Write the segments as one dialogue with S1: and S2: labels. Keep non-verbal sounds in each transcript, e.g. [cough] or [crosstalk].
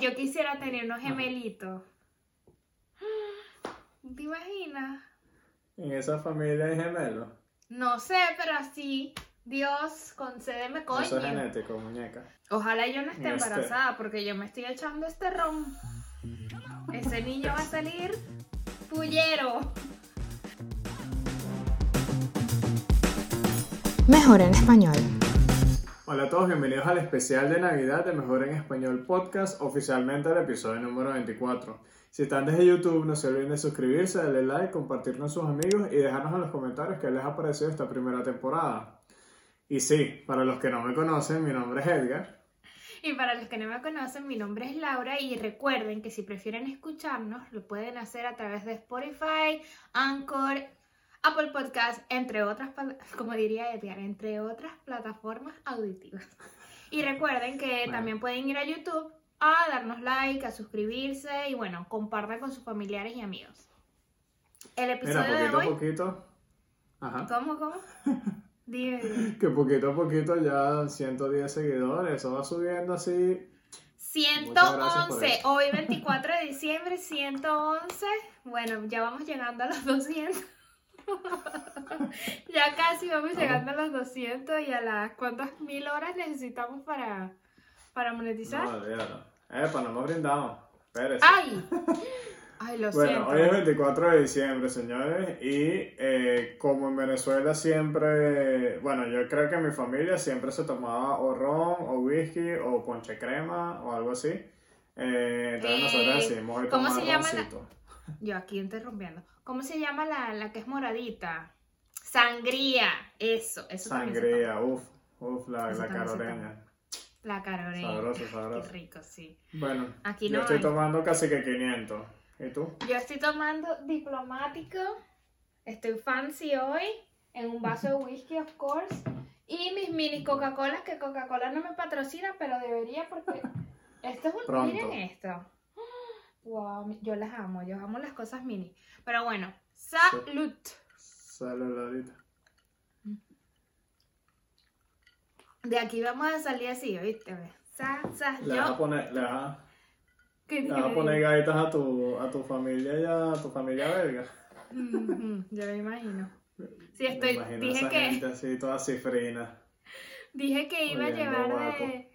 S1: Yo quisiera tener unos gemelitos. ¿Te imaginas?
S2: En esa familia hay gemelos.
S1: No sé, pero así, Dios, concédeme coño.
S2: Eso es genético, muñeca.
S1: Ojalá yo no esté
S2: Este.
S1: embarazada, porque yo me estoy echando este ron. Ese niño va a salir pullero.
S3: Mejor en español.
S2: Hola a todos, bienvenidos al especial de Navidad de Mejor en Español Podcast, oficialmente el episodio número 24. Si están desde YouTube, no se olviden de suscribirse, darle like, compartir con sus amigos y dejarnos en los comentarios qué les ha parecido esta primera temporada. Y sí, para los que no me conocen, mi nombre es Edgar.
S1: Y para los que no me conocen, mi nombre es Laura y recuerden que si prefieren escucharnos, lo pueden hacer a través de Spotify, Anchor, Apple Podcast, entre otras, [laughs] como diría Edgar, entre otras plataformas auditivas. Y recuerden que
S2: Bueno.
S1: también pueden ir a YouTube a darnos like, a suscribirse y bueno, compartan con sus familiares y amigos. El episodio
S2: Mira,
S1: de
S2: poquito a
S1: hoy...
S2: poquito. Ajá.
S1: ¿Cómo, cómo? [laughs] Dime, dime.
S2: Que poquito a poquito ya 110 seguidores, eso va subiendo así. gracias por
S1: 111,
S2: eso.
S1: hoy [laughs] 24 de diciembre, 111. Bueno, ya vamos llegando a los 200. [laughs] ya casi vamos llegando a los 200 y a las cuántas mil horas necesitamos para, para monetizar.
S2: No, olvídalo. Epa, no hemos brindado. Espérese.
S1: ¡Ay! Ay, lo
S2: Bueno,
S1: siento.
S2: hoy es 24 de diciembre, señores, y eh, como en Venezuela siempre, bueno, yo creo que en mi familia siempre se tomaba o ron, o whisky, o ponche crema, o algo así. Eh, entonces
S1: Eh,
S2: nosotros decimos hoy
S1: ¿cómo se llama. Yo aquí interrumpiendo. ¿Cómo se llama la, la que es moradita? Sangría. Eso, eso
S2: Sangría, uff, uff, la, la caroreña.
S1: La caroreña.
S2: Sabroso,
S1: Qué
S2: sabroso.
S1: rico, sí.
S2: Bueno,
S1: Aquí
S2: yo estoy
S1: hay.
S2: tomando casi que 500. ¿Y tú?
S1: Yo estoy tomando diplomático. Estoy fancy hoy. En un vaso de whisky, of course. Y mis mini Coca-Colas, que Coca-Cola no me patrocina, pero debería porque. Esto es un.
S2: Pronto.
S1: Miren esto. Wow, yo las amo. Yo amo las cosas mini. Pero bueno, salud.
S2: Salud.
S1: De aquí vamos a salir así, ¿viste? Sa, sa,
S2: Le vas a
S1: yo.
S2: poner, le vas a-
S1: ¿Qué
S2: le vas a poner gaitas a tu, a tu familia y a tu familia belga.
S1: Yo me imagino. Sí,
S2: Me
S1: estoy.
S2: imagino
S1: Dije
S2: esa
S1: que.
S2: gente así, toda cifrina.
S1: Dije que iba a llevar de...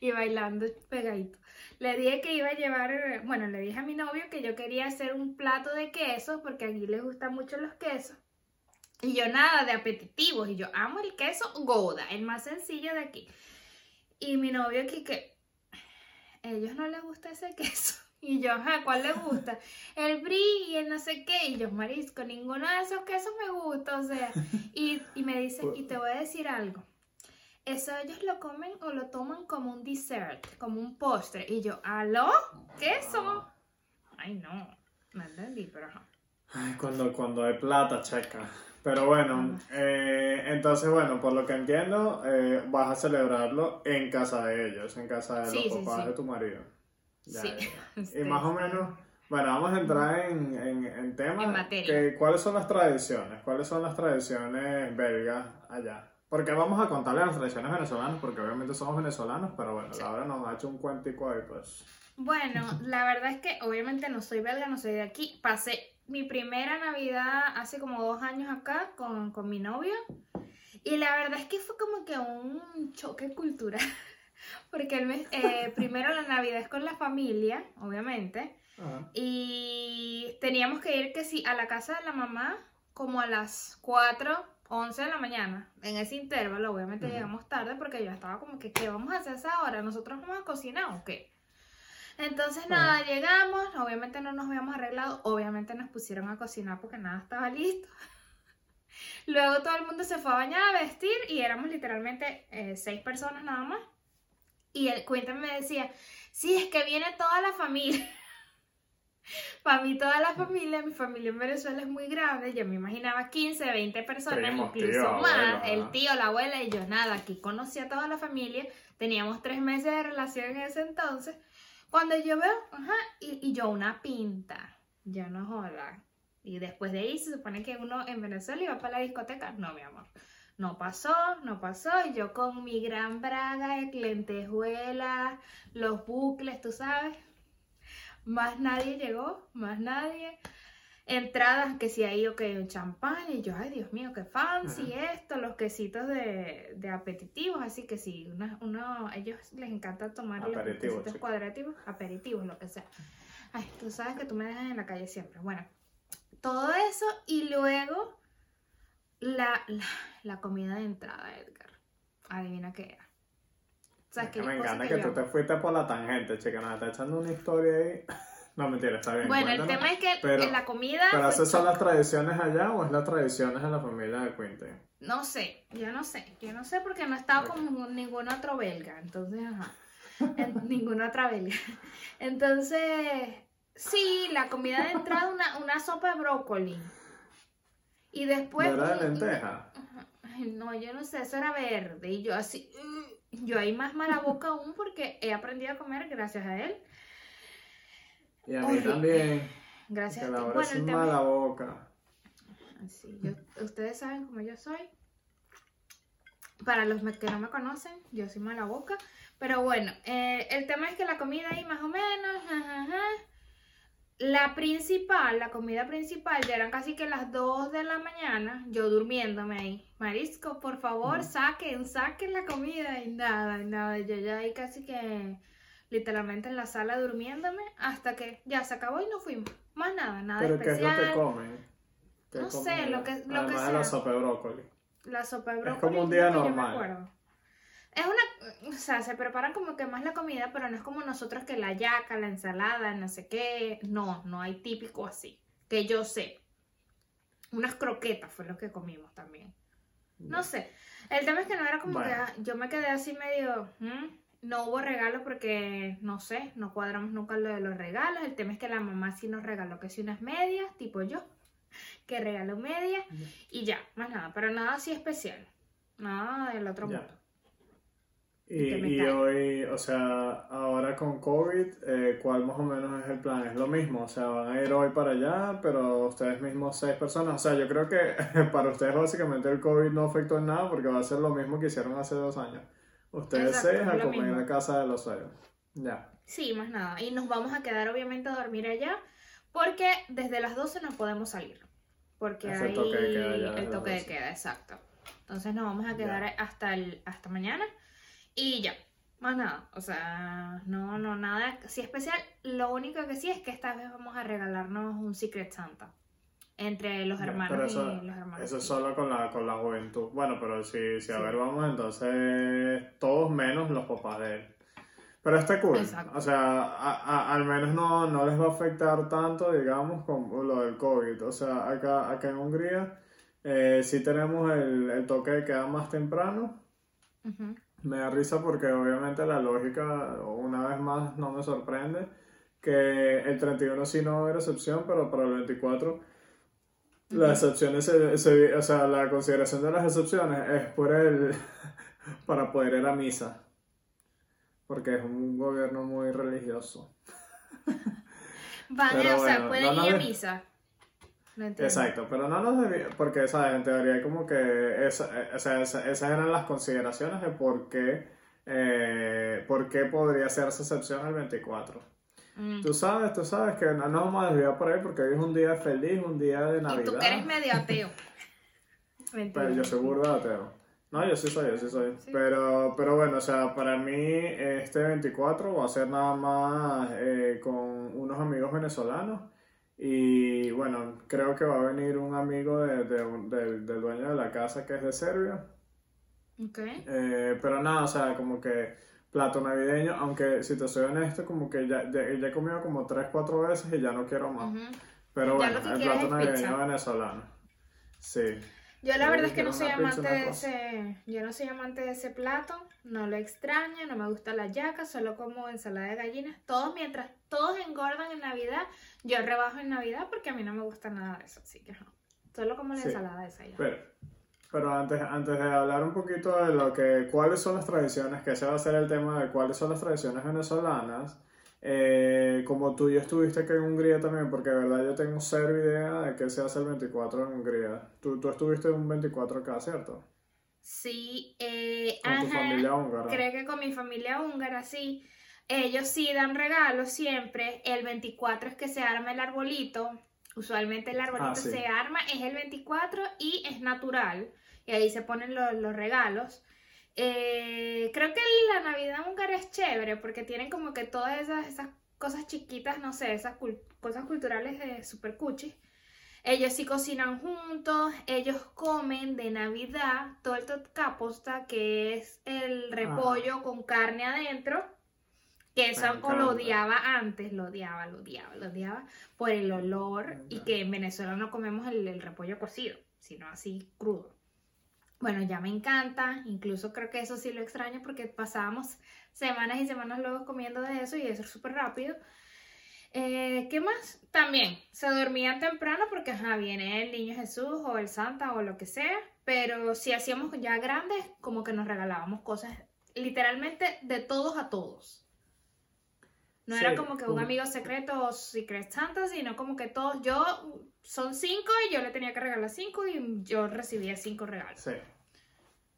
S1: Y bailando pegadito. Le dije que iba a llevar, bueno, le dije a mi novio que yo quería hacer un plato de queso porque aquí les gustan mucho los quesos. Y yo nada de apetitivos y yo amo el queso Gouda, el más sencillo de aquí. Y mi novio aquí que a ellos no les gusta ese [laughs] queso. Y yo, ajá, ¿cuál les gusta? [laughs] El brie y el no sé qué. Y yo, marisco, ninguno de esos quesos me gusta, o sea. [laughs] Y, y me dice, y te voy a decir algo. Eso ellos lo comen o lo toman como un dessert, como un postre. Y yo, ¿aló? ¿Queso? Ay, no. No entendí, pero ajá.
S2: Ay, cuando, cuando hay plata, checa. Pero bueno, eh, entonces bueno, por lo que entiendo, eh, vas a celebrarlo en casa de ellos, en casa de
S1: Sí,
S2: los
S1: sí,
S2: papás
S1: sí.
S2: de tu marido. Ya,
S1: Sí.
S2: ya. [laughs] Y más o menos, bueno, vamos a entrar en, en, en temas.
S1: En materia.
S2: que- ¿Cuáles son las tradiciones? ¿Cuáles son las tradiciones belgas allá? Porque vamos a contarle las tradiciones venezolanas, porque obviamente somos venezolanos, pero bueno, Laura nos ha hecho un cuentico ahí, pues.
S1: Bueno, la verdad es que obviamente no soy belga, no soy de aquí. Pasé mi primera Navidad hace como dos años acá con, con mi novio. Y la verdad es que fue como que un choque cultural. [laughs] Porque el mes, eh, [laughs] primero la Navidad es con la familia, obviamente.
S2: Ajá.
S1: Y teníamos que ir que sí a la casa de la mamá como a las 4, 11 de la mañana. En ese intervalo, obviamente
S2: Ujú.
S1: llegamos tarde porque yo estaba como que, ¿qué vamos a hacer a esa hora? ¿Nosotros vamos a cocinar o qué? Entonces nada, llegamos, obviamente no nos habíamos arreglado, obviamente nos pusieron a cocinar porque nada estaba listo. [laughs] Luego todo el mundo se fue a bañar, a vestir y éramos literalmente eh, seis personas nada más. Y el Quentin me decía, sí, es que viene toda la familia. [laughs] [laughs] Para mí toda la familia, mi familia en Venezuela es muy grande, yo me imaginaba 15, 20 personas, incluso
S2: tío,
S1: más, el tío, la abuela y yo nada, aquí conocí a toda la familia, teníamos tres meses de relación en ese entonces, cuando yo veo, ajá, y, y yo una pinta, yo no joda, y después de ahí se supone que uno en Venezuela iba para la discoteca, no mi amor, No pasó, no pasó. Y yo con mi gran braga de lentejuelas, los bucles, tú sabes. Más nadie llegó, más nadie. Entradas que si ahí, ok, un champán. Y yo, ay, Dios mío, qué fancy esto. Los quesitos de, de apetitivos. Así que sí, uno, uno, ellos les encanta tomar los quesitos cuadrativos, aperitivos, lo que sea. Ay, tú sabes que tú me dejas en la calle siempre. Bueno, todo eso y luego la, la, la comida de entrada, Edgar. Adivina qué era. ¿Sabes qué
S2: me encanta
S1: que
S2: que tú te fuiste por la tangente, chica. Nos está echando una historia ahí. [laughs] No, mentira, está bien.
S1: Bueno, el tema es que
S2: Pero-
S1: en la comida.
S2: ¿Pero esas son las tradiciones allá o es las tradiciones de la familia de Quinte?
S1: No sé, yo no sé. Yo no sé porque no he estado con ningún otro belga. Entonces, ajá. En- [laughs] ninguna otra belga. Entonces, sí, la comida de entrada, una, una sopa de brócoli. Y después.
S2: ¿No era de lenteja?
S1: Ay, no, yo no sé, eso era verde. Y yo así, yo ahí más mala boca aún porque he aprendido a comer gracias a él.
S2: Y a mí también.
S1: Gracias a
S2: la
S1: ti.
S2: hora
S1: Bueno,
S2: es
S1: tema
S2: mala boca.
S1: Sí, yo- ustedes saben cómo yo soy. Para los que no me conocen, yo soy mala boca. Pero bueno, eh, el tema es que la comida ahí más o menos. ajá, ajá. La principal, la comida principal, ya eran casi que las 2 de la mañana, yo durmiéndome ahí. Marisco, por favor, saquen, saquen la comida y nada, y nada. Yo ya ahí casi que literalmente en la sala durmiéndome hasta que ya se acabó y nos fuimos. Más nada, nada
S2: ¿Pero qué es lo
S1: especial.
S2: que comen? ¿Qué
S1: No
S2: comen
S1: sé, lo que- lo que
S2: la sopa de brócoli.
S1: La sopa de brócoli.
S2: como un
S1: es
S2: día normal.
S1: Es una, o sea, se preparan como que más la comida, pero no es como nosotros que la yaca, la ensalada, no sé qué. No, no hay típico así. Que yo sé. Unas croquetas fue lo que comimos también. No sé. El tema es que no era como
S2: Bueno.
S1: que ah, yo me quedé así medio. ¿hmm? No hubo regalos porque, no sé, no cuadramos nunca lo de los regalos. El tema es que la mamá sí nos regaló que sí unas medias, tipo yo, [laughs] que regaló medias y ya, más nada, pero nada así especial. Nada del otro mundo.
S2: Y, y hoy, o sea, ahora con COVID, eh, ¿cuál más o menos es el plan? Es lo mismo, o sea, van a ir hoy para allá, pero ustedes mismos seis personas. O sea, yo creo que [laughs] para ustedes básicamente el COVID no afectó en nada porque va a ser lo mismo que hicieron hace dos años. Ustedes
S1: Exacto,
S2: seis a comer en la casa de los seis. Ya.
S1: Sí, más nada. Y nos vamos a quedar obviamente a dormir allá porque desde las 12 no podemos salir. Porque
S2: Es el toque de queda ya
S1: el toque de
S2: 12.
S1: queda, exacto. Entonces nos vamos a
S2: Ya.
S1: quedar hasta el hasta mañana y ya. Más nada, o sea, no, no, nada así especial. Lo único que sí es que esta vez vamos a regalarnos un Secret Santa entre los hermanos
S2: pero eso,
S1: y los hermanos.
S2: eso es solo con la, con la juventud. Bueno, pero si, si a
S1: Sí.
S2: ver vamos, entonces todos menos los papás de él. Pero está cool.
S1: Exacto.
S2: O sea, a- a- al menos no, no les va a afectar tanto, digamos, con lo del COVID. O sea, acá, acá en Hungría eh, sí tenemos el, el toque de queda más temprano.
S1: Ujú.
S2: Me da risa porque obviamente la lógica, una vez más, no me sorprende que el 31 sí no va a haber excepción, pero para el 24 las excepciones, se- se- o sea, la consideración de las excepciones es por el, [laughs] para poder ir a misa, porque es un gobierno muy religioso. [laughs] Pero
S1: o sea, pueden
S2: no
S1: ir a misa. No.
S2: Exacto, pero no nos debía, porque, ¿sabes? En teoría como que esa- eh, o sea, esa- esas eran las consideraciones de por qué, eh, por qué podría hacerse excepción el 24.
S1: Mm.
S2: Tú sabes, tú sabes que no nos vamos a desviar por ahí porque hoy es un día feliz, un día de
S1: Y
S2: Navidad.
S1: tú que eres medio ateo. [laughs]
S2: Pero yo soy burda de ateo. No, yo sí soy, yo sí soy.
S1: Sí.
S2: Pero, pero bueno, o sea, para mí este 24 va a ser nada más eh, con unos amigos venezolanos. Y bueno, creo que va a venir un amigo de- de un- del, dueño de la casa que es de Serbia.
S1: Ok.
S2: Eh, pero nada, o sea, como que plato navideño, aunque si te soy honesto, como que ya, ya, ya he comido como 3, 4 veces y ya no quiero más. Pero
S1: Ya
S2: bueno, el plato navideño
S1: pizza.
S2: venezolano. Sí.
S1: Yo la verdad es que no soy amante de
S2: cosa.
S1: ese, yo no soy amante de ese plato, no lo extraño, no me gusta la yaca, solo como ensalada de gallinas. Todos mientras todos engordan en Navidad, yo rebajo en Navidad porque a mí no me gusta nada de eso, así que no. Solo como la
S2: Sí.
S1: ensalada esa ya.
S2: Pero, pero antes, antes de hablar un poquito de lo que, cuáles son las tradiciones, que ese va a ser el tema de cuáles son las tradiciones venezolanas, eh, como tú ya estuviste aquí en Hungría también, porque de verdad yo tengo cero idea de qué se hace el 24 en Hungría. Tú, tú estuviste un 24 acá, ¿cierto?
S1: Sí, eh,
S2: Con tu
S1: ajá,
S2: familia húngara.
S1: creo que con mi familia húngara, sí. Ellos sí dan regalos siempre. El 24 es que se arma el arbolito. Usualmente el arbolito
S2: Ah, sí.
S1: se arma, es el 24 y es natural. Y ahí se ponen los, los regalos. Eh, creo que la Navidad húngara es chévere porque tienen como que todas esas, esas cosas chiquitas, no sé, esas cul- cosas culturales de super cuchi. Ellos sí cocinan juntos, ellos comen de Navidad todo el totkaposta, que es el repollo con carne adentro, que eso lo odiaba antes, lo odiaba, lo odiaba, lo odiaba por el olor y que en Venezuela no comemos el, el repollo cocido, sino así crudo. Bueno, ya me encanta, incluso creo que eso sí lo extraño porque pasábamos semanas y semanas luego comiendo de eso y eso es súper rápido. Eh, ¿Qué más? También se dormían temprano porque ajá, viene el niño Jesús o el Santa o lo que sea, pero si hacíamos ya grandes, como que nos regalábamos cosas literalmente de todos a todos. No
S2: Sí,
S1: era como que un
S2: un-
S1: amigo secreto o Secret Santa, sino como que todos, yo son cinco y yo le tenía que regalar cinco y yo recibía cinco regalos.
S2: Sí.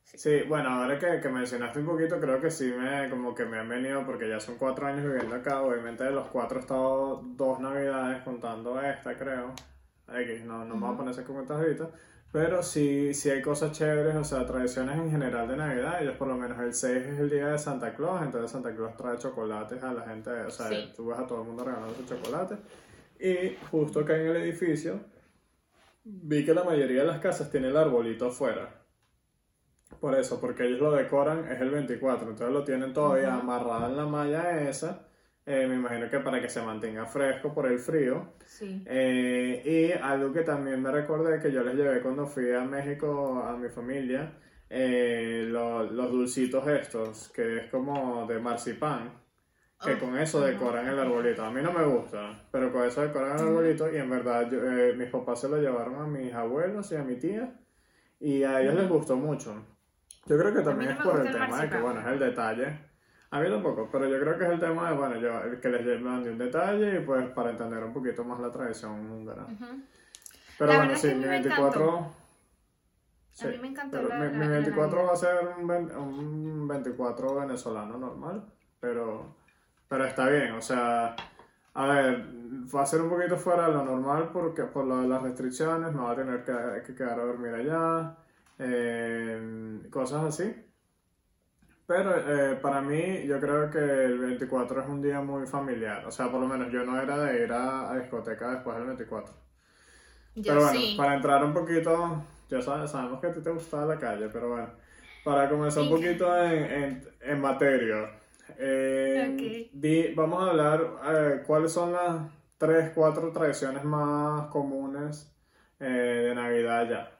S2: Sí, bueno, ahora que, que mencionaste un poquito, creo que sí me, como que me han venido, porque ya son cuatro años viviendo acá, obviamente de los cuatro he estado dos navidades contando esta, creo. X, no, no me voy a poner esas cuentas ahorita. Pero sí, sí hay cosas chéveres, o sea, tradiciones en general de Navidad. Ellos por lo menos el 6 es el día de Santa Claus, entonces Santa Claus trae chocolates a la gente, o sea,
S1: Sí.
S2: tú ves a todo el mundo regalando sus chocolates. Y justo acá en el edificio, vi que la mayoría de las casas tiene el arbolito afuera. Por eso, porque ellos lo decoran es el 24, entonces lo tienen todavía amarrado en la malla esa. eh, me imagino que para que se mantenga fresco por el frío.
S1: Sí.
S2: Eh, y algo que también me recordé que yo les llevé cuando fui a México a mi familia, eh, lo- los dulcitos estos, que es como de marcipán, que
S1: Oh,
S2: con eso decoran el arbolito. A mí no me gusta, pero con eso decoran el arbolito y en verdad yo- eh, mis papás se lo llevaron a mis abuelos y a mi tía y a ellos les gustó mucho. Yo creo que también
S1: no
S2: es por el tema de que, bueno, es el detalle. A mí tampoco, pero yo creo que es el tema de, bueno, yo, que les llevan de un detalle y pues para entender un poquito más la tradición húngara. Pero
S1: La
S2: bueno, sí, mi
S1: me
S2: 24... sí,
S1: A mí me encantó la-
S2: mi,
S1: la-
S2: mi
S1: la
S2: 24 va a ser un, un 24 venezolano normal, pero, pero está bien, o sea, a ver, va a ser un poquito fuera de lo normal porque por lo de las restricciones, no va a tener que, que quedar a dormir allá, eh, cosas así. Pero eh, para mí, yo creo que el 24 es un día muy familiar. O sea, por lo menos yo no era de ir a, a discoteca después del 24.
S1: Yo
S2: Pero bueno,
S1: sí.
S2: para entrar un poquito, ya sabes, sabemos que a ti te gustaba la calle, pero bueno, para comenzar un poquito en, en, en materia, eh, di- vamos a hablar eh, cuáles son las tres, cuatro tradiciones más comunes eh, de Navidad ya.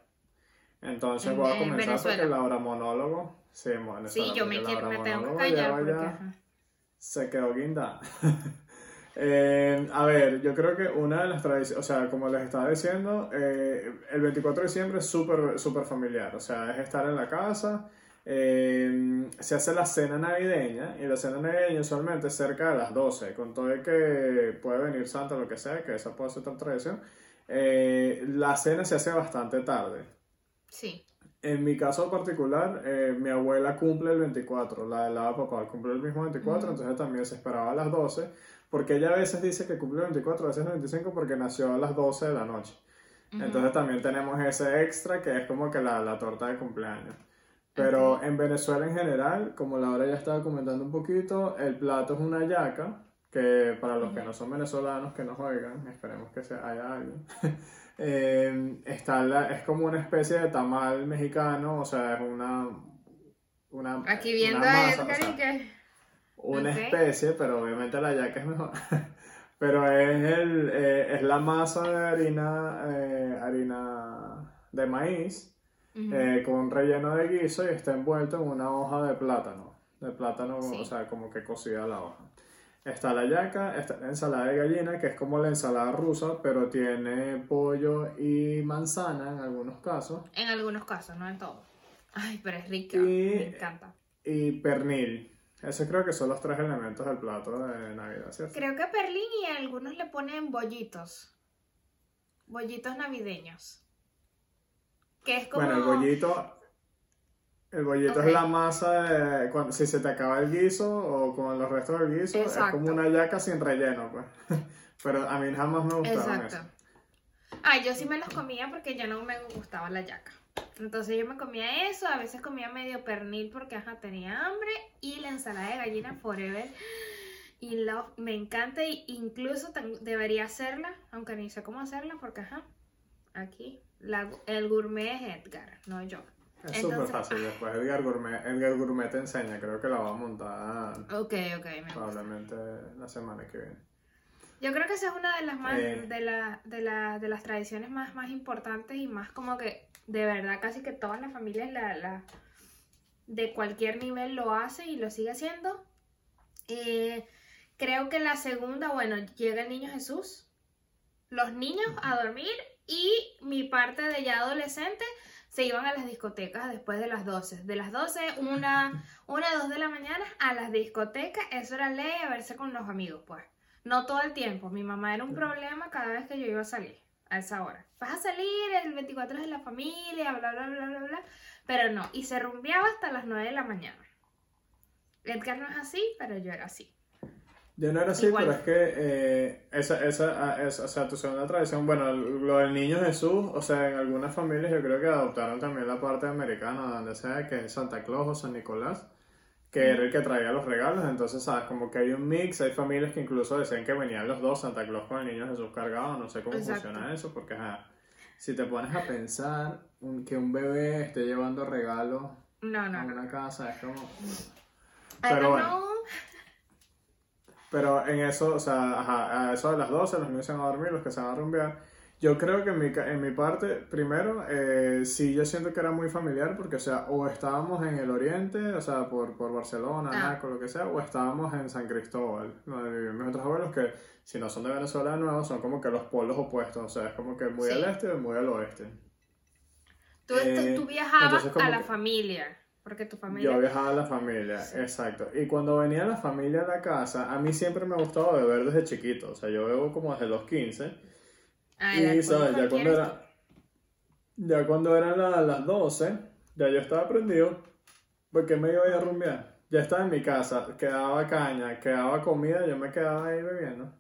S2: Entonces
S1: En-
S2: voy a
S1: en
S2: comenzar porque
S1: Venezuela.
S2: Laura Monólogo, sí,
S1: Sí, yo me,
S2: porque
S1: quiero, me tengo que callar porque...
S2: ya- se quedó guinda. [laughs] Eh, a ver, yo creo que una de las tradiciones, o sea, como les estaba diciendo, eh, el 24 de diciembre es súper súper familiar, o sea, es estar en la casa, eh, se hace la cena navideña, y la cena navideña usualmente es cerca de las 12, con todo el que puede venir Santa lo que sea, que esa puede ser otra tradición, eh, la cena se hace bastante tarde.
S1: Sí.
S2: En mi caso particular, eh, mi abuela cumple el 24, la de la papá cumple el mismo 24, entonces también se esperaba a las 12, porque ella a veces dice que cumple el 24, a veces el 25 porque nació a las 12 de la noche. Entonces también tenemos ese extra que es como que la, la torta de cumpleaños. Pero en Venezuela en general, como Laura ya estaba comentando un poquito, el plato es una yaca, que para los que no son venezolanos que nos oigan, esperemos que se haya alguien, [laughs] eh, está la- es como una especie de tamal mexicano, o sea, es una... una
S1: Aquí
S2: una
S1: viendo a
S2: masa, o
S1: Edgar
S2: sea,
S1: y que...
S2: una especie, pero obviamente la yaca es mejor. [laughs] pero es, el, eh, es la masa de harina, eh, harina de maíz
S1: Ujú.
S2: eh, con un relleno de guiso y está envuelto en una hoja de plátano. De plátano,
S1: Sí.
S2: o sea, como que cocida la hoja. Está la yaca, está la ensalada de gallina, que es como la ensalada rusa, pero tiene pollo y manzana en algunos casos.
S1: En algunos casos, no en todos. Ay, pero es rica.
S2: Y-
S1: Me encanta.
S2: Y pernil. Esos creo que son los tres elementos del plato de Navidad, ¿cierto?
S1: Creo que Perlín y algunos le ponen bollitos. Bollitos navideños. Que es como...
S2: Bueno, el bollito, El bollito es la masa de cuando, si se te acaba el guiso o con los restos del guiso, es como una yaca sin relleno, pues. [laughs] Pero a mí jamás me gustaron
S1: Exacto.
S2: eso.
S1: Ah, yo sí me los comía porque ya no me gustaba la yaca. Entonces yo me comía eso, a veces comía medio pernil porque ajá, tenía hambre y la ensalada de gallina forever. Y love, me encanta y incluso debería hacerla, aunque ni sé cómo hacerla porque ajá, aquí la- el gourmet es Edgar, no yo.
S2: Es súper fácil. Después Edgar Gourmet, Edgar Gourmet te enseña. Creo que la va a montar
S1: Ok, ok, me gusta.
S2: probablemente la semana que viene.
S1: Yo creo que esa es una de las más
S2: Eh.
S1: de, la, de, la- de las tradiciones más, más importantes y más como que de verdad casi que todas las familias la, la- de cualquier nivel lo hace y lo sigue haciendo. Eh, creo que la segunda, bueno, llega el niño Jesús, los niños a dormir y mi parte de ya adolescente se iban a las discotecas después de las 12. De las 12, una, [laughs] una, dos de la mañana a las discotecas, eso era ley a verse con los amigos, pues. No todo el tiempo. Mi mamá era un problema cada vez que yo iba a salir a esa hora. Vas a salir, el 24 es de la familia, bla, bla, bla, bla, bla. Pero no, y se rumbeaba hasta las 9 de la mañana. Edgar no es así, pero yo era así.
S2: Yo no era así,
S1: Igual.
S2: pero es que eh, esa, esa, ah, esa- o sea, tu segunda tradición, bueno, lo del niño Jesús, o sea, en algunas familias yo creo que adoptaron también la parte americana, donde sea, que es Santa Claus o San Nicolás, que era el que traía los regalos, entonces, sabes, como que hay un mix, hay familias que incluso decían que venían los dos, Santa Claus con el niño Jesús cargado, no sé cómo
S1: Exacto.
S2: funciona eso, porque, ajá, si te pones a pensar que un bebé esté llevando regalos
S1: No, no,
S2: a
S1: no.
S2: una casa, es como... Pero bueno. Pero en eso, o sea, ajá, a eso de las 12 los niños se van a dormir, los que se van a rumbear. Yo creo que en mi, en mi parte, primero, eh, sí yo siento que era muy familiar porque, o sea, o estábamos en el oriente, o sea, por, por Barcelona,
S1: Ah.
S2: Naco, lo que sea, o estábamos en San Cristóbal, donde vivían mis otros abuelos que, si no son de Venezuela de nuevo, son como que los polos opuestos, o sea, es como que muy
S1: Sí.
S2: al este y muy al oeste.
S1: Tú,
S2: Eh,
S1: tú viajabas
S2: entonces
S1: a la
S2: que-
S1: familia, porque tu familia...
S2: Yo viajaba a la familia, exacto. Y cuando venía la familia a la casa, a mí siempre me gustaba beber desde chiquito. O sea, yo bebo como desde los 15.
S1: Ay,
S2: y, ¿sabes? Ya cuando, era, ya cuando eran la- las 12, ya yo estaba prendido. Porque me iba a ir a rumbear. Ya estaba en mi casa, quedaba caña, quedaba comida, yo me quedaba ahí bebiendo.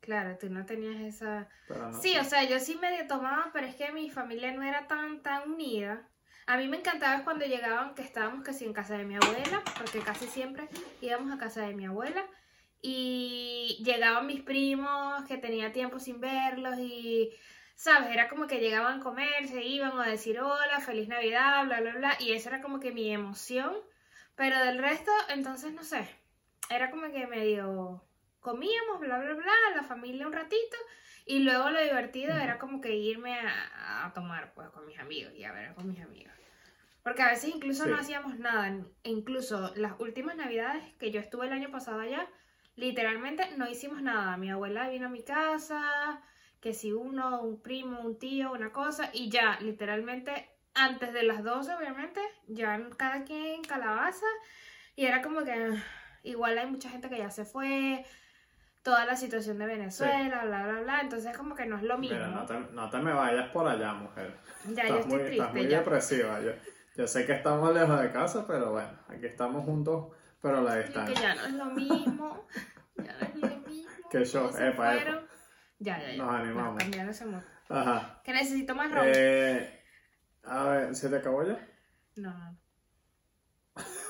S1: Claro, tú no tenías esa...
S2: No
S1: Sí, o sea, yo sí medio tomaba, pero es que mi familia no era tan, tan unida. A mí me encantaba cuando llegaban que estábamos casi en casa de mi abuela, porque casi siempre íbamos a casa de mi abuela. Y llegaban mis primos que tenía tiempo sin verlos y, ¿sabes? Era como que llegaban a comer, se iban a decir hola, feliz Navidad, bla, bla, bla. Y esa era como que mi emoción. Pero del resto, entonces, no sé. Era como que medio comíamos, bla, bla, bla, la familia un ratito. Y luego lo divertido era como que irme a, a tomar pues con mis amigos y a ver con mis amigos. Porque a veces incluso no
S2: Sí.
S1: hacíamos nada. E incluso las últimas navidades que yo estuve el año pasado allá, literalmente no hicimos nada. Mi abuela vino a mi casa, que si uno, un primo, un tío, una cosa, y ya, literalmente, antes de las 12, obviamente, ya cada quien en calabaza. Y era como que igual hay mucha gente que ya se fue, toda la situación de Venezuela, bla, bla, bla. Entonces, como que no es lo mismo.
S2: Mira, no te, no te me vayas por allá, mujer.
S1: Ya, yo
S2: estás
S1: estoy
S2: muy, estás muy
S1: triste ya.
S2: depresiva. Yo, yo sé que estamos lejos de casa, pero bueno, aquí estamos juntos, pero a la
S1: Y que
S2: distancia.
S1: ya no es lo mismo. Ya no es lo mismo. [laughs] Todos se
S2: epa, epa.
S1: Ya, ya, ya.
S2: Nos animamos.
S1: Ese.
S2: Ajá.
S1: Que necesito más ron.
S2: Eh, a ver, ¿se te acabó ya?
S1: No, no.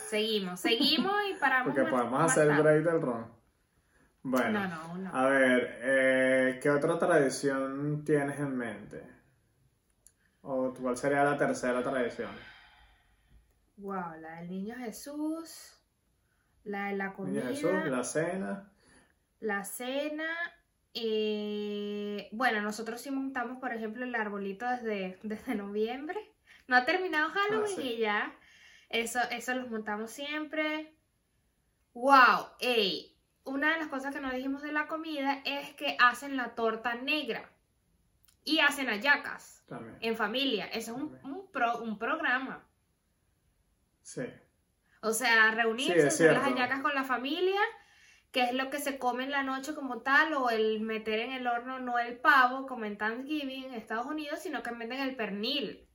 S1: Seguimos, seguimos y paramos.
S2: Porque podemos
S1: más
S2: hacer el break del ron. Bueno,
S1: No, no, no.
S2: a ver, eh, ¿qué otra tradición tienes en mente? ¿O cuál sería la tercera tradición?
S1: Wow, la del niño Jesús. La de la comida.
S2: Niño Jesús, la cena.
S1: La cena. eh, bueno, nosotros sí montamos, por ejemplo, el arbolito desde, desde noviembre. No ha terminado Halloween
S2: Ah, sí.
S1: y ya. Eso, eso los montamos siempre. ¡Wow! ¡Ey! Una de las cosas que no dijimos de la comida es que hacen la torta negra. Y hacen hallacas
S2: También.
S1: en familia. Eso es un, un, pro- un programa.
S2: Sí.
S1: O sea,
S2: Sí,
S1: reunirse,
S2: es
S1: hacer las hallacas con la familia, que es lo que se come en la noche como tal, o el meter en el horno no el pavo, como en Thanksgiving en Estados Unidos, sino que meten el pernil.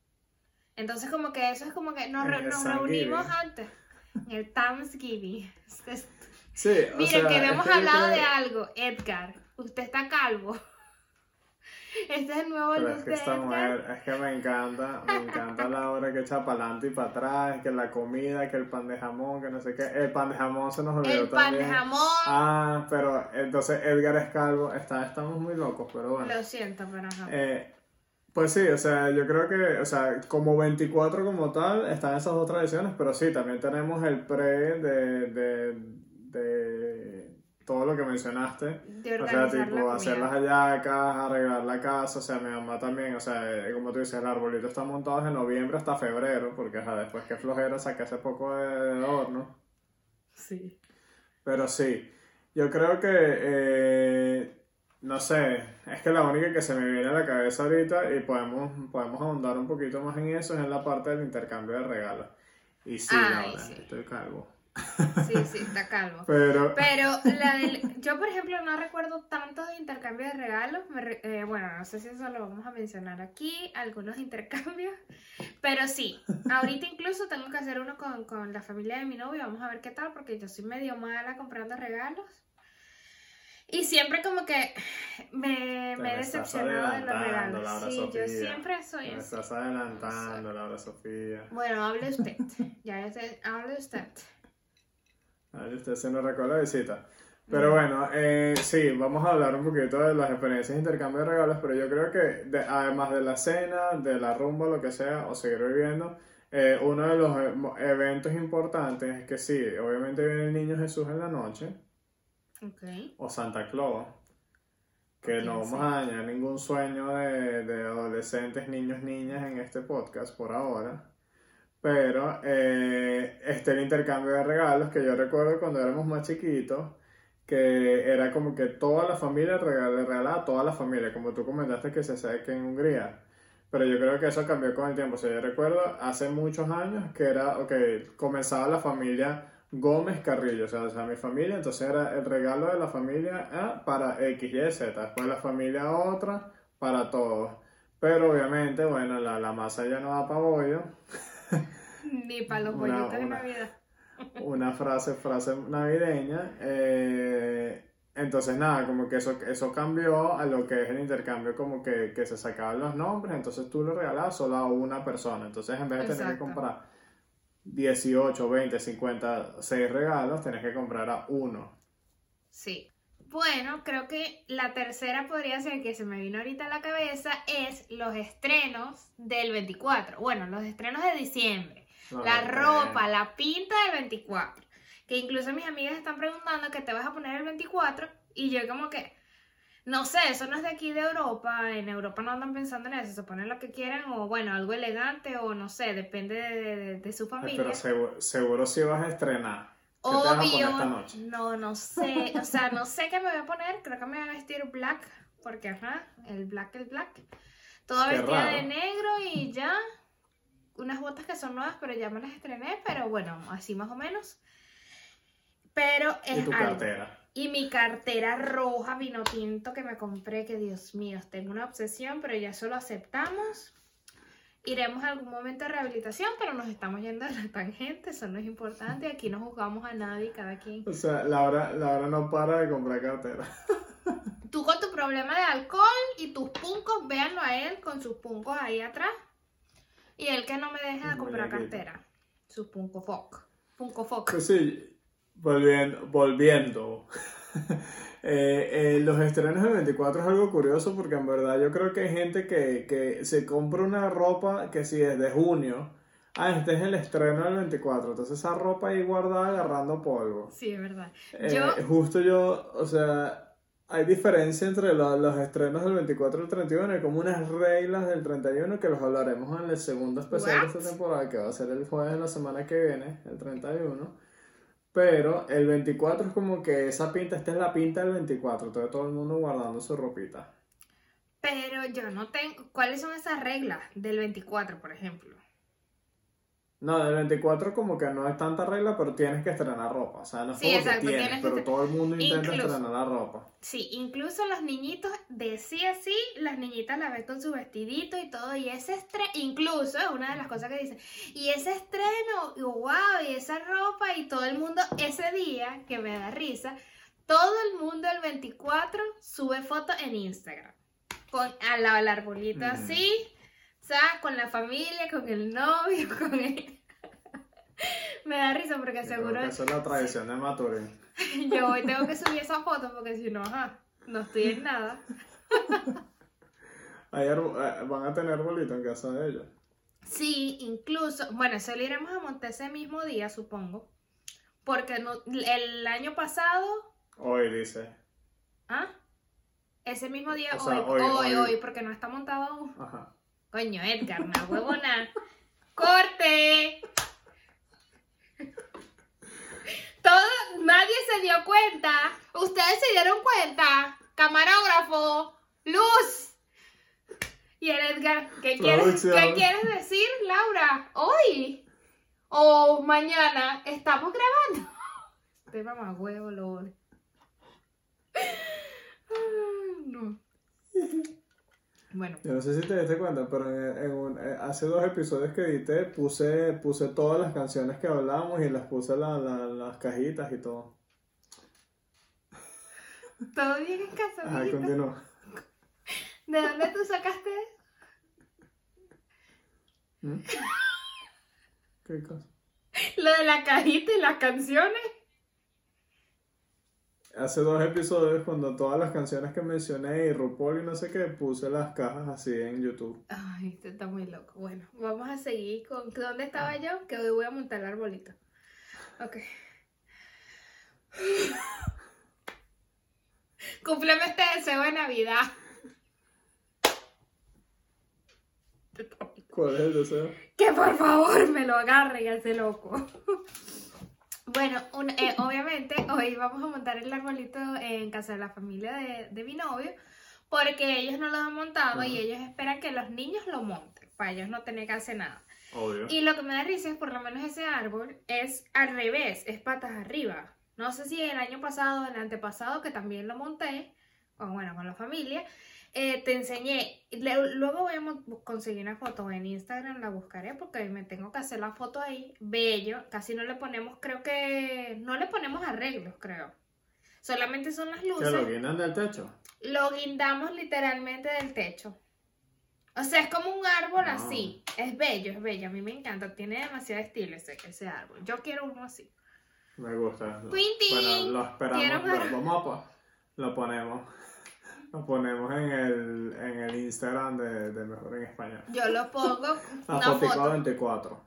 S1: Entonces como que eso es como que nos, re- nos reunimos antes. En el Thanksgiving.
S2: Sí, o
S1: Miren,
S2: sea,
S1: que hemos hablado de algo. Edgar, usted está calvo. Este es el nuevo
S2: Pero
S1: look
S2: es que
S1: de
S2: esta mujer, es que me encanta, me encanta la hora que echa para adelante y para atrás, que la comida, que el pan de jamón, que no sé qué. El pan de jamón se nos olvidó
S1: El pan de
S2: también.
S1: jamón.
S2: Ah, pero entonces Edgar es calvo, está, estamos muy locos, pero bueno.
S1: Lo siento, pero ajá.
S2: Eh, pues sí, o sea, yo creo que, o sea, como 24 como tal, están esas dos tradiciones, pero sí, también tenemos el pre de, de, de todo lo que mencionaste.
S1: de
S2: O sea, tipo,
S1: la
S2: hacer las hallacas, arreglar la casa, o sea, mi mamá también, o sea, eh, como tú dices, el arbolito está montado desde noviembre hasta febrero, porque ajá, después que flojera saqué hace poco de, de horno.
S1: Sí.
S2: Pero sí, yo creo que, eh, no sé, es que la única que se me viene a la cabeza ahorita y podemos, podemos ahondar un poquito más en eso es en la parte del intercambio de regalos. Y sí,
S1: Ay,
S2: Laura,
S1: sí.
S2: estoy calvo.
S1: Sí, sí, está calvo.
S2: Pero,
S1: Pero la del, yo, por ejemplo, no recuerdo tantos de intercambio de regalos. Me re- eh, bueno, no sé si eso lo vamos a mencionar aquí, algunos intercambios. Pero sí, ahorita incluso tengo que hacer uno con, con la familia de mi novio. Vamos a ver qué tal, porque yo soy medio mala comprando regalos. Y siempre como que me, me he decepcionado de los regalos.
S2: Laura
S1: Sí, yo
S2: Sofía.
S1: siempre soy
S2: me
S1: así.
S2: estás adelantando, Laura Sofía.
S1: Bueno, hable usted. Ya, hable usted.
S2: Ay, usted se nos recuerda visita. Pero bueno, eh, sí, vamos a hablar un poquito de las experiencias de intercambio de regalos, pero yo creo que de- además de la cena, de la rumba, lo que sea, o seguir viviendo, eh, uno de los eventos importantes es que sí, obviamente viene el niño Jesús en la noche,
S1: Ok.
S2: o Santa Claus, que no vamos
S1: sí.
S2: a dañar ningún sueño de, de adolescentes, niños, niñas en este podcast por ahora. Pero eh, este el intercambio de regalos que yo recuerdo cuando éramos más chiquitos, que era como que toda la familia le regalaba a toda la familia, como tú comentaste que se hace que en Hungría. Pero yo creo que eso cambió con el tiempo. O sea, yo recuerdo hace muchos años que era, ok, comenzaba la familia Gómez Carrillo, o sea, o sea, mi familia, entonces era el regalo de la familia A para X, Y, Z, después la familia otra para todos. Pero obviamente, bueno, la, la masa ya no da para bollo. [laughs] [laughs]
S1: Ni para los bollitos de Navidad. [laughs]
S2: una frase, frase navideña. eh, entonces, nada, como que eso, eso cambió a lo que es el intercambio, como que, que se sacaban los nombres, entonces tú lo regalabas solo a una persona. Entonces, en vez de tener que comprar 18, 20, 50, 6 regalos, tenés que comprar a uno.
S1: Sí. Bueno, creo que la tercera podría ser que se me vino ahorita a la cabeza es los estrenos del 24. Bueno, los estrenos de diciembre.
S2: No,
S1: la ropa, la pinta del 24. Que incluso mis amigas están preguntando qué te vas a poner el 24 y yo como que, no sé, eso no es de aquí de Europa. En Europa no andan pensando en eso, se ponen lo que quieran o bueno, algo elegante o no sé, depende de, de- de su familia.
S2: Pero seguro, seguro si vas a estrenar. ¿Qué te vas a poner
S1: Obvio,
S2: esta noche?
S1: no, no sé, o sea, no sé qué me voy a poner, creo que me voy a vestir black, porque ajá, el black, el black. Todo vestida de negro y ya, unas botas que son nuevas, pero ya me las estrené, pero bueno, así más o menos. Pero es
S2: Y tu
S1: algo.
S2: cartera.
S1: Y mi cartera roja vino tinto que me compré, que Dios mío, tengo una obsesión, pero ya eso lo aceptamos. Iremos a algún momento de rehabilitación, pero nos estamos yendo a la tangente, eso no es importante. Aquí no juzgamos a nadie, cada quien.
S2: O sea, Laura, Laura no para de comprar cartera.
S1: Tú con tu problema de alcohol y tus puncos, véanlo a él con sus puncos ahí atrás. Y él que no me deja de comprar cartera. Sus punco foc. Punco foc.
S2: Pues sí, volviendo. volviendo. [laughs] Eh, eh, los estrenos del 24 es algo curioso porque en verdad yo creo que hay gente que, que se compra una ropa que si es de junio. Ah, este es el estreno del 24. Entonces esa ropa ahí guardada agarrando polvo.
S1: Sí, es verdad.
S2: Eh,
S1: Yo,
S2: Justo yo, o sea, hay diferencia entre lo- los estrenos del 24 y el 31. Hay como unas reglas del 31 que los hablaremos en el segundo especial de esta temporada, que va a ser el jueves de la semana que viene, el 31. Pero el 24 es como que esa pinta, esta es la pinta del 24, entonces todo el mundo guardando su ropita.
S1: pero yo no tengo. ¿Cuáles son esas reglas del 24, por ejemplo?
S2: No, del 24 como que no es tanta regla, pero tienes que estrenar ropa. O sea, no es
S1: Sí,
S2: como
S1: exacto,
S2: que tienes,
S1: tienes que
S2: pero todo el mundo intenta
S1: Incluso-
S2: estrenar la ropa.
S1: Sí, incluso los niñitos de sí a sí, las niñitas la ven con su vestidito y todo, y ese estreno, incluso es una de las cosas que dicen, y ese estreno, y wow, y esa ropa, y todo el mundo ese día, que me da risa, todo el mundo el 24 sube fotos en Instagram, con al lado del arbolito
S2: Mm.
S1: así, o sea, con la familia, con el novio, [laughs] con el... [laughs] me da risa porque seguro
S2: Esa es la tradición de Maturín. [laughs]
S1: yo hoy tengo que subir esa foto porque si no, ajá, no estoy en nada.
S2: Arbo- eh, van a tener bolito en casa de ellos.
S1: Sí, incluso, bueno, eso lo iremos a montar ese mismo día, supongo. Porque no, el año pasado,
S2: Hoy dice.
S1: ¿ah? Ese mismo día,
S2: O sea,
S1: hoy,
S2: hoy,
S1: hoy,
S2: hoy.
S1: hoy, porque no está montado aún.
S2: Ajá.
S1: Coño, Edgar, una huevona. ¡Corte! Todo, nadie se dio cuenta. Ustedes se dieron cuenta. Camarógrafo, luz. Y el Edgar, ¿qué quieres,
S2: Producción.
S1: ¿qué quieres decir, Laura? Hoy o mañana estamos grabando. Te mamá huevo, lo odio. Ay, No. Bueno.
S2: Yo no sé si te diste cuenta, pero en, en un- eh, hace dos episodios que edité puse, puse todas las canciones que hablamos y las puse la, la- las cajitas y todo.
S1: ¿Todo bien en casa,
S2: Ajá, continúa.
S1: ¿De dónde tú sacaste?
S2: ¿Mm? ¿Qué cosa? [laughs]
S1: Lo de la cajita y las canciones.
S2: Hace dos episodios, cuando todas las canciones que mencioné y RuPaul y no sé qué, puse las cajas así en YouTube.
S1: Ay, esto está muy loco. Bueno, vamos a seguir con... ¿Dónde estaba yo? Que hoy voy a montar el arbolito. Ok. [laughs] Cúmpleme este deseo de Navidad.
S2: ¿Cuál es el deseo?
S1: Que por favor me lo agarre y hace loco. [laughs] Bueno, un- eh, obviamente [laughs] hoy vamos a montar el arbolito en casa de la familia de, de mi novio porque ellos no lo han montado y ellos esperan que los niños lo monten para ellos no tener que hacer nada.
S2: Obvio.
S1: Y lo que me da risa es por lo menos ese árbol es al revés, es patas arriba. No sé si el año pasado o el antepasado que también lo monté, o bueno, con la familia, eh, te enseñé. Le- luego voy a conseguir una foto en Instagram, la buscaré porque me tengo que hacer la foto ahí. Bello, casi no le ponemos, creo que no le ponemos arreglos, creo. Solamente son las
S2: ¿Que
S1: luces.
S2: lo guindan del techo?
S1: Lo guindamos literalmente del techo. O sea, es como un árbol
S2: No.
S1: así. Es bello, es bello. A mí me encanta. Tiene demasiado estilo ese, ese árbol. Yo quiero uno así.
S2: Me gusta.
S1: Quintín.
S2: Bueno, lo esperamos.
S1: Quiero
S2: Lo, vamos a lo ponemos. Lo ponemos en el, en el Instagram de, de Mejor en Español.
S1: Yo lo pongo [laughs] una foto
S2: 24.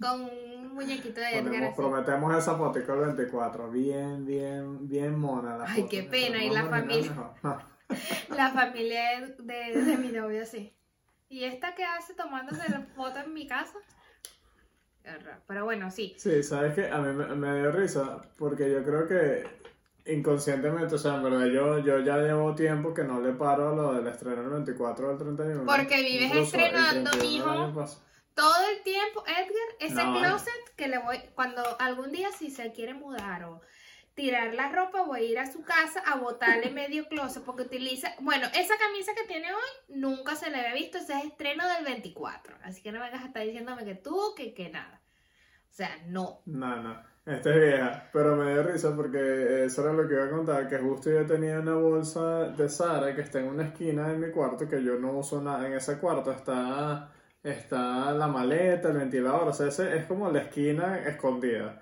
S1: con un muñequito de Edgar
S2: Ponemos,
S1: así.
S2: prometemos esa fotico 24. Bien, bien, bien mona la
S1: Ay,
S2: foto.
S1: qué pena, y la familia.
S2: mejor. No. [laughs]
S1: La familia de, de- de mi novio así. ¿Y esta qué hace tomándose la foto en mi casa? Qué raro. Pero bueno, sí.
S2: Sí, sabes que a mí me, me dio risa porque yo creo que inconscientemente, o sea, en verdad yo, yo ya llevo tiempo que no le paro a lo del estreno del 24 o del 31.
S1: Porque vives
S2: Incluso
S1: estrenando,
S2: 31 del
S1: mijo.
S2: año pasado.
S1: Todo el tiempo, Edgar, ese
S2: No,
S1: closet que le voy, cuando algún día si se quiere mudar o tirar la ropa, voy a ir a su casa a botarle [laughs] medio closet porque utiliza, bueno, esa camisa que tiene hoy nunca se le había visto, ese es estreno del 24, así que no vengas a estar diciéndome que tú, que, que nada. O sea, no.
S2: No, no, esta es vieja, pero me dio risa porque eso era lo que iba a contar, que justo yo tenía una bolsa de Sara que está en una esquina de mi cuarto que yo no uso nada, en ese cuarto está, está la maleta, el ventilador, o sea, ese es como la esquina escondida.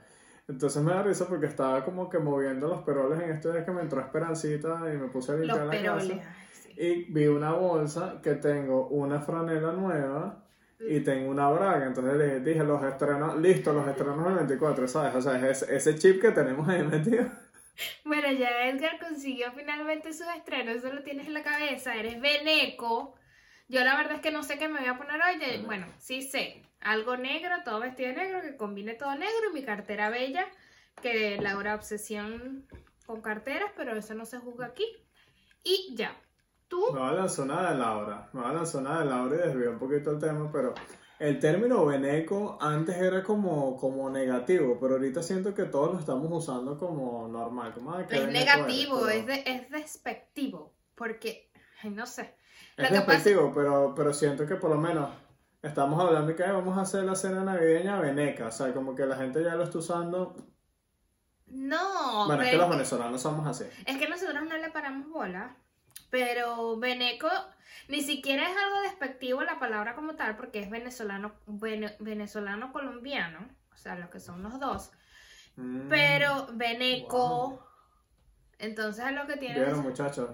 S2: Entonces me da risa porque estaba como que moviendo los peroles en estos días que me entró Esperancita y me puse a
S1: Los
S2: limpiar la
S1: peroles.
S2: casa.
S1: sí.
S2: Y vi una bolsa que tengo una franela nueva y tengo una braga. Entonces le dije, los estrenos, listo, los estrenos del 24, ¿sabes? O sea, es ese, chip que tenemos ahí metido. [laughs]
S1: Bueno, ya Edgar consiguió finalmente sus estrenos, eso lo tienes en la cabeza, eres veneco. Yo la verdad es que no sé qué me voy a poner hoy. ya- Bueno, sí sé, algo negro, todo vestido de negro, que combine todo negro y mi cartera bella, que Laura obsesión con carteras, pero eso no se juzga aquí. Y ya, tú,
S2: Me va a lanzar una de Laura. Me va a lanzar una de Laura y desvío un poquito el tema, pero el término veneco antes era como, como negativo, pero ahorita siento que todos lo estamos usando como normal. Como, "Ay, qué
S1: Es negativo,
S2: eres",
S1: es, de- es despectivo, porque, no sé. Lo
S2: Es
S1: que pasa-
S2: despectivo, pero, pero siento que por lo menos estamos hablando de que "Ay, vamos a hacer la cena navideña veneca. O sea, como que la gente ya lo está usando.
S1: No,
S2: bueno, es que los venezolanos somos así.
S1: es que nosotros no le paramos bola, pero veneco ni siquiera es algo despectivo la palabra como tal, porque es venezolano, vene- venezolano colombiano, o sea, los que son los dos.
S2: Mm.
S1: Pero veneco,
S2: Wow.
S1: entonces es lo que tiene.
S2: Vieron, muchachos.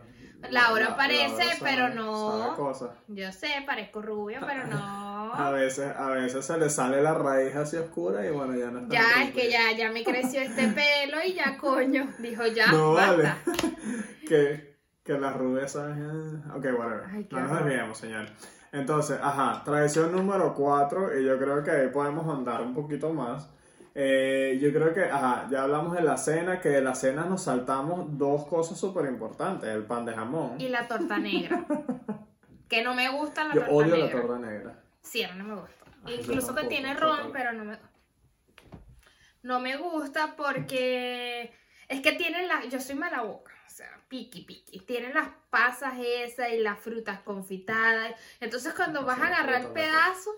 S1: Laura
S2: La-
S1: parece, pero no.
S2: cosas.
S1: Yo sé, parezco rubia, pero [laughs]
S2: A
S1: no.
S2: veces, a veces se le sale la raíz así oscura y bueno, ya no está.
S1: Ya, es que ya, ya me creció este pelo y ya, coño. Dijo ya,
S2: No vale.
S1: basta. [laughs]
S2: que, que las rubias saben. Ok, whatever.
S1: Ay,
S2: no nos desviemos, señor. Entonces, ajá, tradición número 4, y yo creo que ahí podemos andar un poquito más. Eh, yo creo que, ajá, ya hablamos de la cena, que de la cena nos saltamos dos cosas súper importantes: el pan de jamón.
S1: Y la torta negra. [laughs] Que no me gusta la
S2: Yo
S1: torta
S2: odio
S1: negra.
S2: la torta negra.
S1: Sí, no me gusta.
S2: Ay, yo
S1: Incluso que tiene ron, pero no me No me gusta porque es que tienen las. Yo soy mala boca, o sea, piqui piqui. Tienen las pasas esas y las frutas confitadas. Entonces, cuando vas a agarrar el pedazo,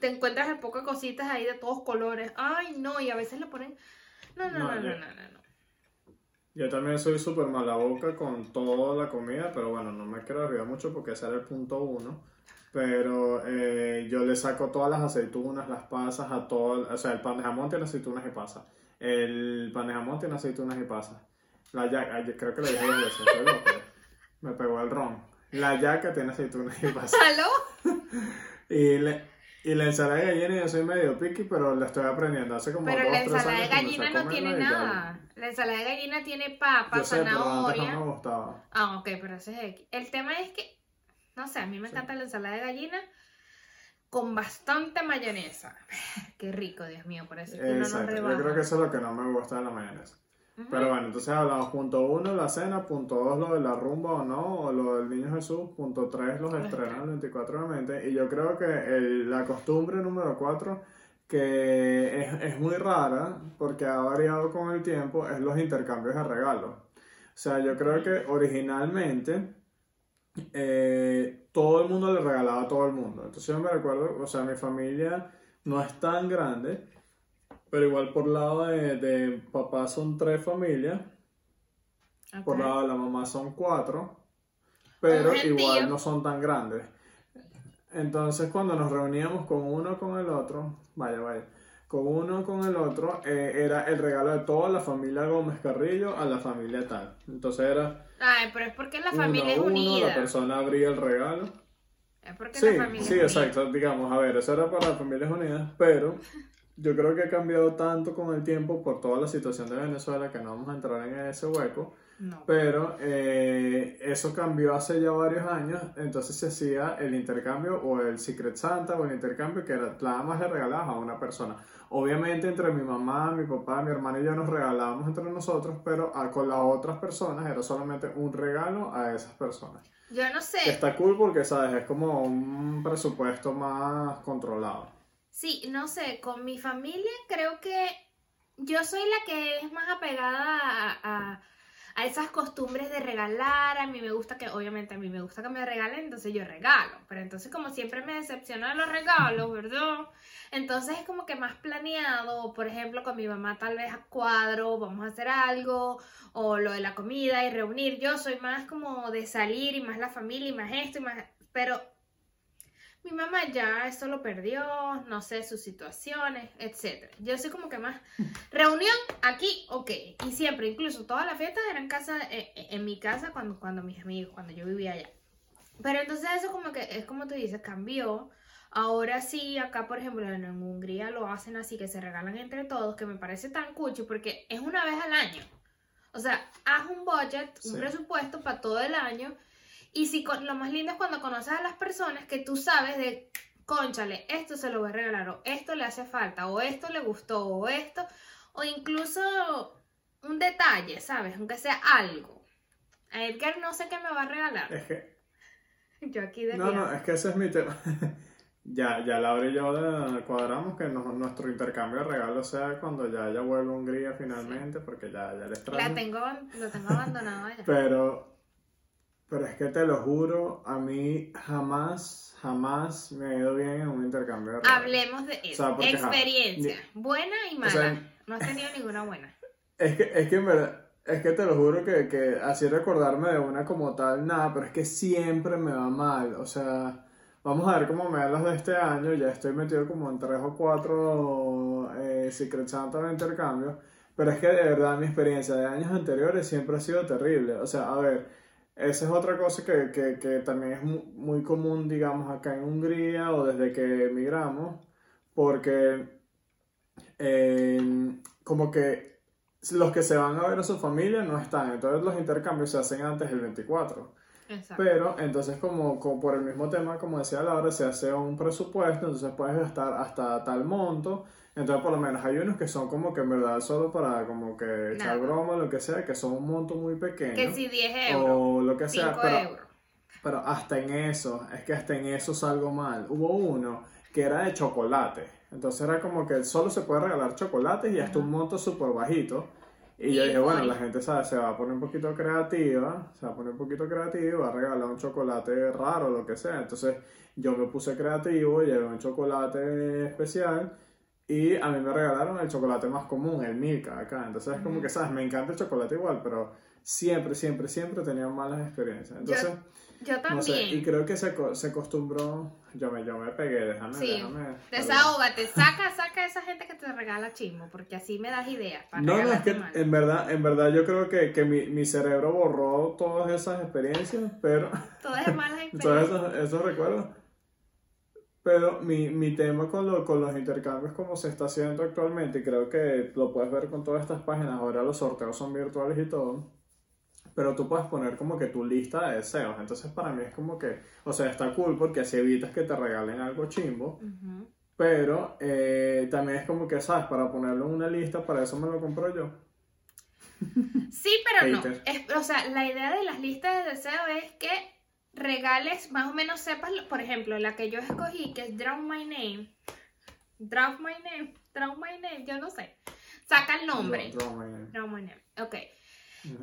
S1: te encuentras de pocas cositas ahí de todos colores. Ay, no, y a veces le ponen. No, no,
S2: No,
S1: no, no, no, no.
S2: Yo también soy súper mala boca con toda la comida, pero bueno, no me quiero arriesgar mucho porque ese era el punto uno. Pero eh, yo le saco todas las aceitunas, las pasas, a todo. O sea, el pan de jamón tiene aceitunas y pasas. El pan de jamón tiene aceitunas y pasas. La yaca, ay, creo que lo dije dos veces, loco. Me pegó el ron. La yaca tiene aceitunas y pasas.
S1: ¿Aló? [laughs]
S2: Y, le- y la ensalada de gallina yo soy medio picky, pero la estoy aprendiendo. Hace como
S1: Pero
S2: dos,
S1: la
S2: tres
S1: ensalada de gallina no tiene nada. La ensalada de gallina tiene papa,
S2: Yo sé, pero antes
S1: zanahoria.
S2: no me gustaba.
S1: Ah, ok, pero ese es X. El tema es que, no sé, a mí me
S2: Sí.
S1: encanta la ensalada de gallina con bastante mayonesa. [laughs] Qué rico, Dios mío, por eso es que uno no
S2: Exacto, yo creo que eso es lo que no me gusta de la mayonesa. Pero bueno, entonces hablamos punto uno, la cena, punto dos, lo de la rumba o no, o lo del niño Jesús, punto tres, los
S1: Los
S2: estrenos el 24 de mente. Y yo creo que el- la costumbre número cuatro, que es, es muy rara, porque ha variado con el tiempo, es los intercambios de regalos. O sea, yo creo que originalmente eh, todo el mundo le regalaba a todo el mundo. Entonces yo me recuerdo, o sea, mi familia no es tan grande, pero igual por lado de, de papá son tres familias,
S1: Ok.
S2: por lado de la mamá son cuatro, pero igual no son tan grandes. Entonces cuando nos reuníamos con uno con el otro, vaya, vaya, con uno con el otro, eh, era el regalo de toda la familia Gómez Carrillo a la familia tal. Entonces era
S1: Ay, pero es porque la
S2: uno
S1: familia es
S2: uno,
S1: unida.
S2: la persona abría el regalo.
S1: Es porque
S2: Sí,
S1: la familia
S2: sí,
S1: es unida.
S2: exacto. Digamos, a ver, eso era para las familias unidas, pero [laughs] yo creo que ha cambiado tanto con el tiempo por toda la situación de Venezuela que no vamos a entrar en ese hueco.
S1: No.
S2: Pero eh, eso cambió hace ya varios años, entonces se hacía el intercambio o el Secret Santa o el intercambio que era nada más le regalabas a una persona. Obviamente entre mi mamá, mi papá, mi hermano y yo nos regalábamos entre nosotros, pero a- con las otras personas era solamente un regalo a esas personas.
S1: Yo no sé.
S2: Está cool porque, ¿sabes? Es como un presupuesto más controlado.
S1: Sí, no sé, con mi familia creo que yo soy la que es más apegada a, a- esas costumbres de regalar. A mí me gusta que, obviamente a mí me gusta que me regalen, entonces yo regalo. Pero entonces como siempre me decepcionan los regalos, ¿verdad? Entonces es como que más planeado. Por ejemplo, con mi mamá tal vez a cuadro, vamos a hacer algo. O lo de la comida y reunir. Yo soy más como de salir y más la familia y más esto y más... Pero mi mamá ya eso lo perdió, no sé, sus situaciones, etc. Yo soy como que más reunión aquí, ok. Y siempre, incluso todas las fiestas eran en casa, eh, eh, en mi casa cuando, cuando mis amigos, cuando yo vivía allá. Pero entonces eso como que es como tú dices, cambió. Ahora sí, acá por ejemplo en Hungría lo hacen así, que se regalan entre todos, que me parece tan cucho porque es una vez al año. O sea, haz un budget, un
S2: Sí.
S1: presupuesto para todo el año. Y si lo más lindo es cuando conoces a las personas que tú sabes de, conchale, esto se lo voy a regalar, o esto le hace falta, o esto le gustó, o esto, o incluso un detalle, ¿sabes? Aunque sea algo. A Edgar no sé qué me va a regalar.
S2: Es que [laughs]
S1: Yo aquí de
S2: No, no, es que ese es mi tema. [laughs] ya, ya Laura y yo cuadramos que nuestro intercambio de regalos sea cuando ya ella vuelva a Hungría finalmente, porque ya, ya le extraño.
S1: La tengo, lo tengo [laughs] abandonado allá.
S2: Pero, pero es que te lo juro, a mí jamás, jamás me ha ido bien en un intercambio de.
S1: Hablemos de eso.
S2: sea,
S1: Experiencia, buena y mala.
S2: sea,
S1: no has tenido ninguna buena.
S2: Es que, es que en verdad, es que te lo juro que, que así recordarme de una como tal, nada, pero es que siempre me va mal. O sea, vamos a ver cómo me dan las de este año. Ya estoy metido como en tres o cuatro eh, Secret Santa de intercambio. Pero es que de verdad mi experiencia de años anteriores siempre ha sido terrible. O sea, a ver, esa es otra cosa que, que, que también es mu- muy común, digamos, acá en Hungría o desde que emigramos. Porque eh, como que los que se van a ver a su familia no están, entonces los intercambios se hacen antes del 24.
S1: Exacto.
S2: Pero entonces como, como por el mismo tema, como decía Laura, se hace un presupuesto, entonces puedes gastar hasta tal monto. Entonces por lo menos hay unos que son como que en verdad solo para como que echar
S1: Nada.
S2: broma, lo que sea, que son un monto muy pequeño.
S1: que si 10 euros,
S2: o lo que
S1: 5
S2: sea, pero,
S1: euros.
S2: pero hasta en eso, es que hasta en eso salgo mal. Hubo uno que era de chocolate. Entonces era como que solo se puede regalar chocolates y hasta un monto súper bajito. Y yo dije, bueno, la gente sabe, se va a poner un poquito creativa, se va a poner un poquito creativa y va a regalar un chocolate raro, lo que sea. Entonces yo me puse creativo, llevé un chocolate especial y a mí me regalaron el chocolate más común, el Milka acá. Entonces es como que, ¿sabes? Me encanta el chocolate igual, pero siempre, siempre, siempre tenía malas experiencias. Entonces...
S1: Yo también.
S2: No sé, y creo que se, se acostumbró. Yo me, yo me pegué, déjame,
S1: Sí.
S2: déjame.
S1: Desahógate, saca, saca a esa gente que te regala chismo, porque así me das ideas para
S2: No, no, es que
S1: mal.
S2: en verdad, en verdad yo creo que, que mi, mi cerebro borró todas esas experiencias, pero
S1: Todas es malas [laughs]
S2: todos
S1: experiencias.
S2: esos, esos recuerdos. Pero mi, mi tema con, lo- con los intercambios como se está haciendo actualmente, y creo que lo puedes ver con todas estas páginas, ahora los sorteos son virtuales y todo, pero tú puedes poner como que tu lista de deseos, entonces para mí es como que, o sea, está cool porque así evitas que te regalen algo chimbo,
S1: Ujú.
S2: pero eh, también es como que, ¿sabes? Para ponerlo en una lista, para eso me lo compro yo.
S1: Sí, pero no. Es- o sea, la idea de las listas de deseos es que regales, más o menos sepas, por ejemplo, la que yo escogí, que es Draw My Name. Draw My Name, Draw My Name, yo no sé. Saca el nombre.
S2: Draw- draw my name.
S1: Draw My Name, ok.